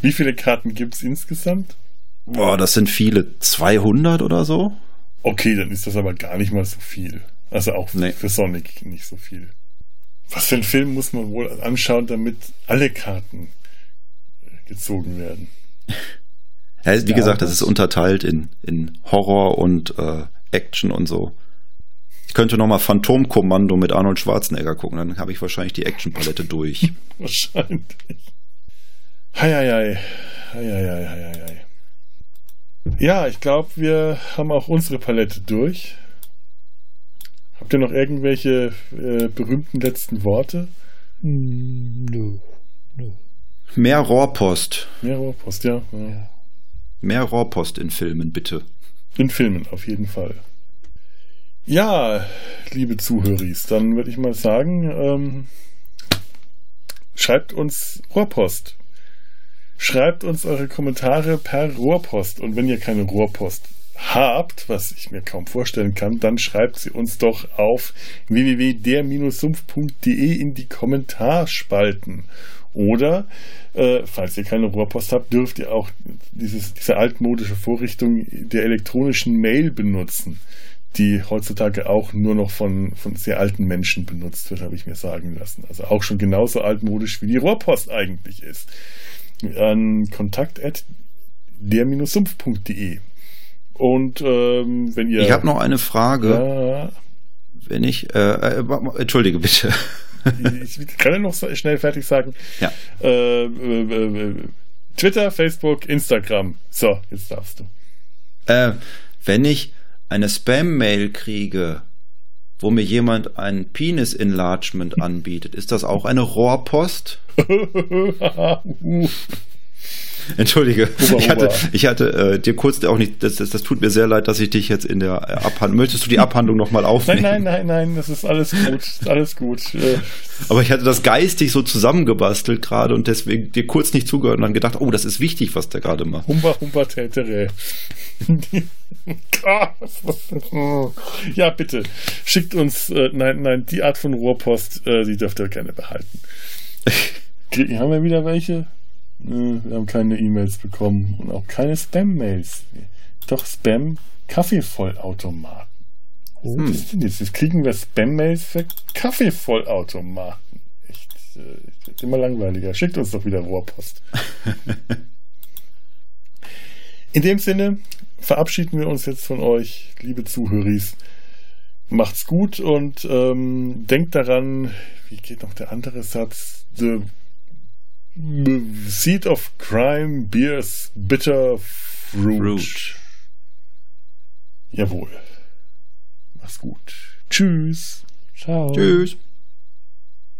Wie viele Karten gibt es insgesamt? Boah, das sind viele. 200 oder so? Okay, dann ist das aber gar nicht mal so viel. Also auch Nee. für Sonic nicht so viel. Was für einen Film muss man wohl anschauen, damit alle Karten äh, gezogen werden? Ja, wie Ja, gesagt, das das- ist unterteilt in, in Horror und äh, Action und so. Ich könnte noch mal Phantomkommando mit Arnold Schwarzenegger gucken, dann habe ich wahrscheinlich die Actionpalette durch. Wahrscheinlich. Heieiei. Heieiei, heieiei. Ja, ich glaube, wir haben auch unsere Palette durch. Habt ihr noch irgendwelche äh, berühmten letzten Worte? Hm, Nö. Nö. Mehr Rohrpost. Ja, Post, ja. ja. Ja. Mehr Rohrpost in Filmen, bitte. In Filmen, auf jeden Fall. Ja, liebe Zuhöris, dann würde ich mal sagen, ähm, schreibt uns Rohrpost. Schreibt uns eure Kommentare per Rohrpost. Und wenn ihr keine Rohrpost habt, was ich mir kaum vorstellen kann, dann schreibt sie uns doch auf www.der-sumpf.de in die Kommentarspalten. Oder, äh, falls ihr keine Rohrpost habt, dürft ihr auch dieses, diese altmodische Vorrichtung der elektronischen Mail benutzen, die heutzutage auch nur noch von, von sehr alten Menschen benutzt wird, habe ich mir sagen lassen. Also auch schon genauso altmodisch wie die Rohrpost eigentlich ist. An kontakt der-sumpf.de. Und ähm, wenn ihr. Ich habe noch eine Frage, Ja, wenn ich, äh, äh, entschuldige bitte. ich kann ja noch schnell fertig sagen. Ja. Äh, äh, äh, Twitter, Facebook, Instagram. So, jetzt darfst du. Äh, wenn ich eine Spam-Mail kriege, wo mir jemand ein Penis-Enlargement anbietet, ist das auch eine Rohrpost? Entschuldige, Huber, ich hatte, ich hatte äh, dir kurz auch nicht, das, das, das tut mir sehr leid, dass ich dich jetzt in der Abhandlung, möchtest du die Abhandlung nochmal aufnehmen? nein, nein, nein, nein, das ist alles gut. Ist alles gut. Aber ich hatte das geistig so zusammengebastelt gerade und deswegen dir kurz nicht zugehört und dann gedacht, oh, das ist wichtig, was der gerade macht. Humba, humba, tätere. ja, bitte. Schickt uns, äh, nein, nein, die Art von Rohrpost, äh, die dürft ihr gerne behalten. Haben wir wieder welche? Äh, wir haben keine E-Mails bekommen und auch keine Spam-Mails. Doch Spam Kaffeevollautomaten. Was Hm. ist denn jetzt? Jetzt kriegen wir Spam-Mails für Kaffeevollautomaten. Echt, äh, wird immer langweiliger. Schickt uns doch wieder Rohrpost. In dem Sinne verabschieden wir uns jetzt von euch, liebe Zuhöris. Macht's gut und ähm, denkt daran, wie geht noch der andere Satz? The seed of crime bears bitter fruit. Fruit. Jawohl. Mach's gut. Tschüss. Ciao. Tschüss.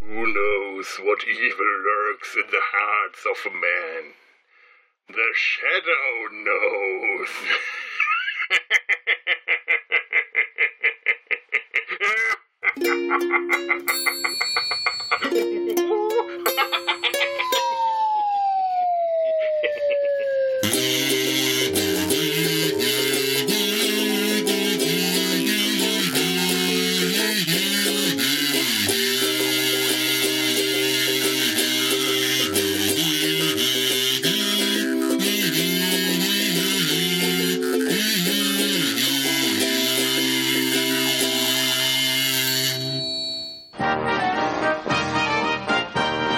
Who knows what evil lurks in the hearts of a man? The shadow knows.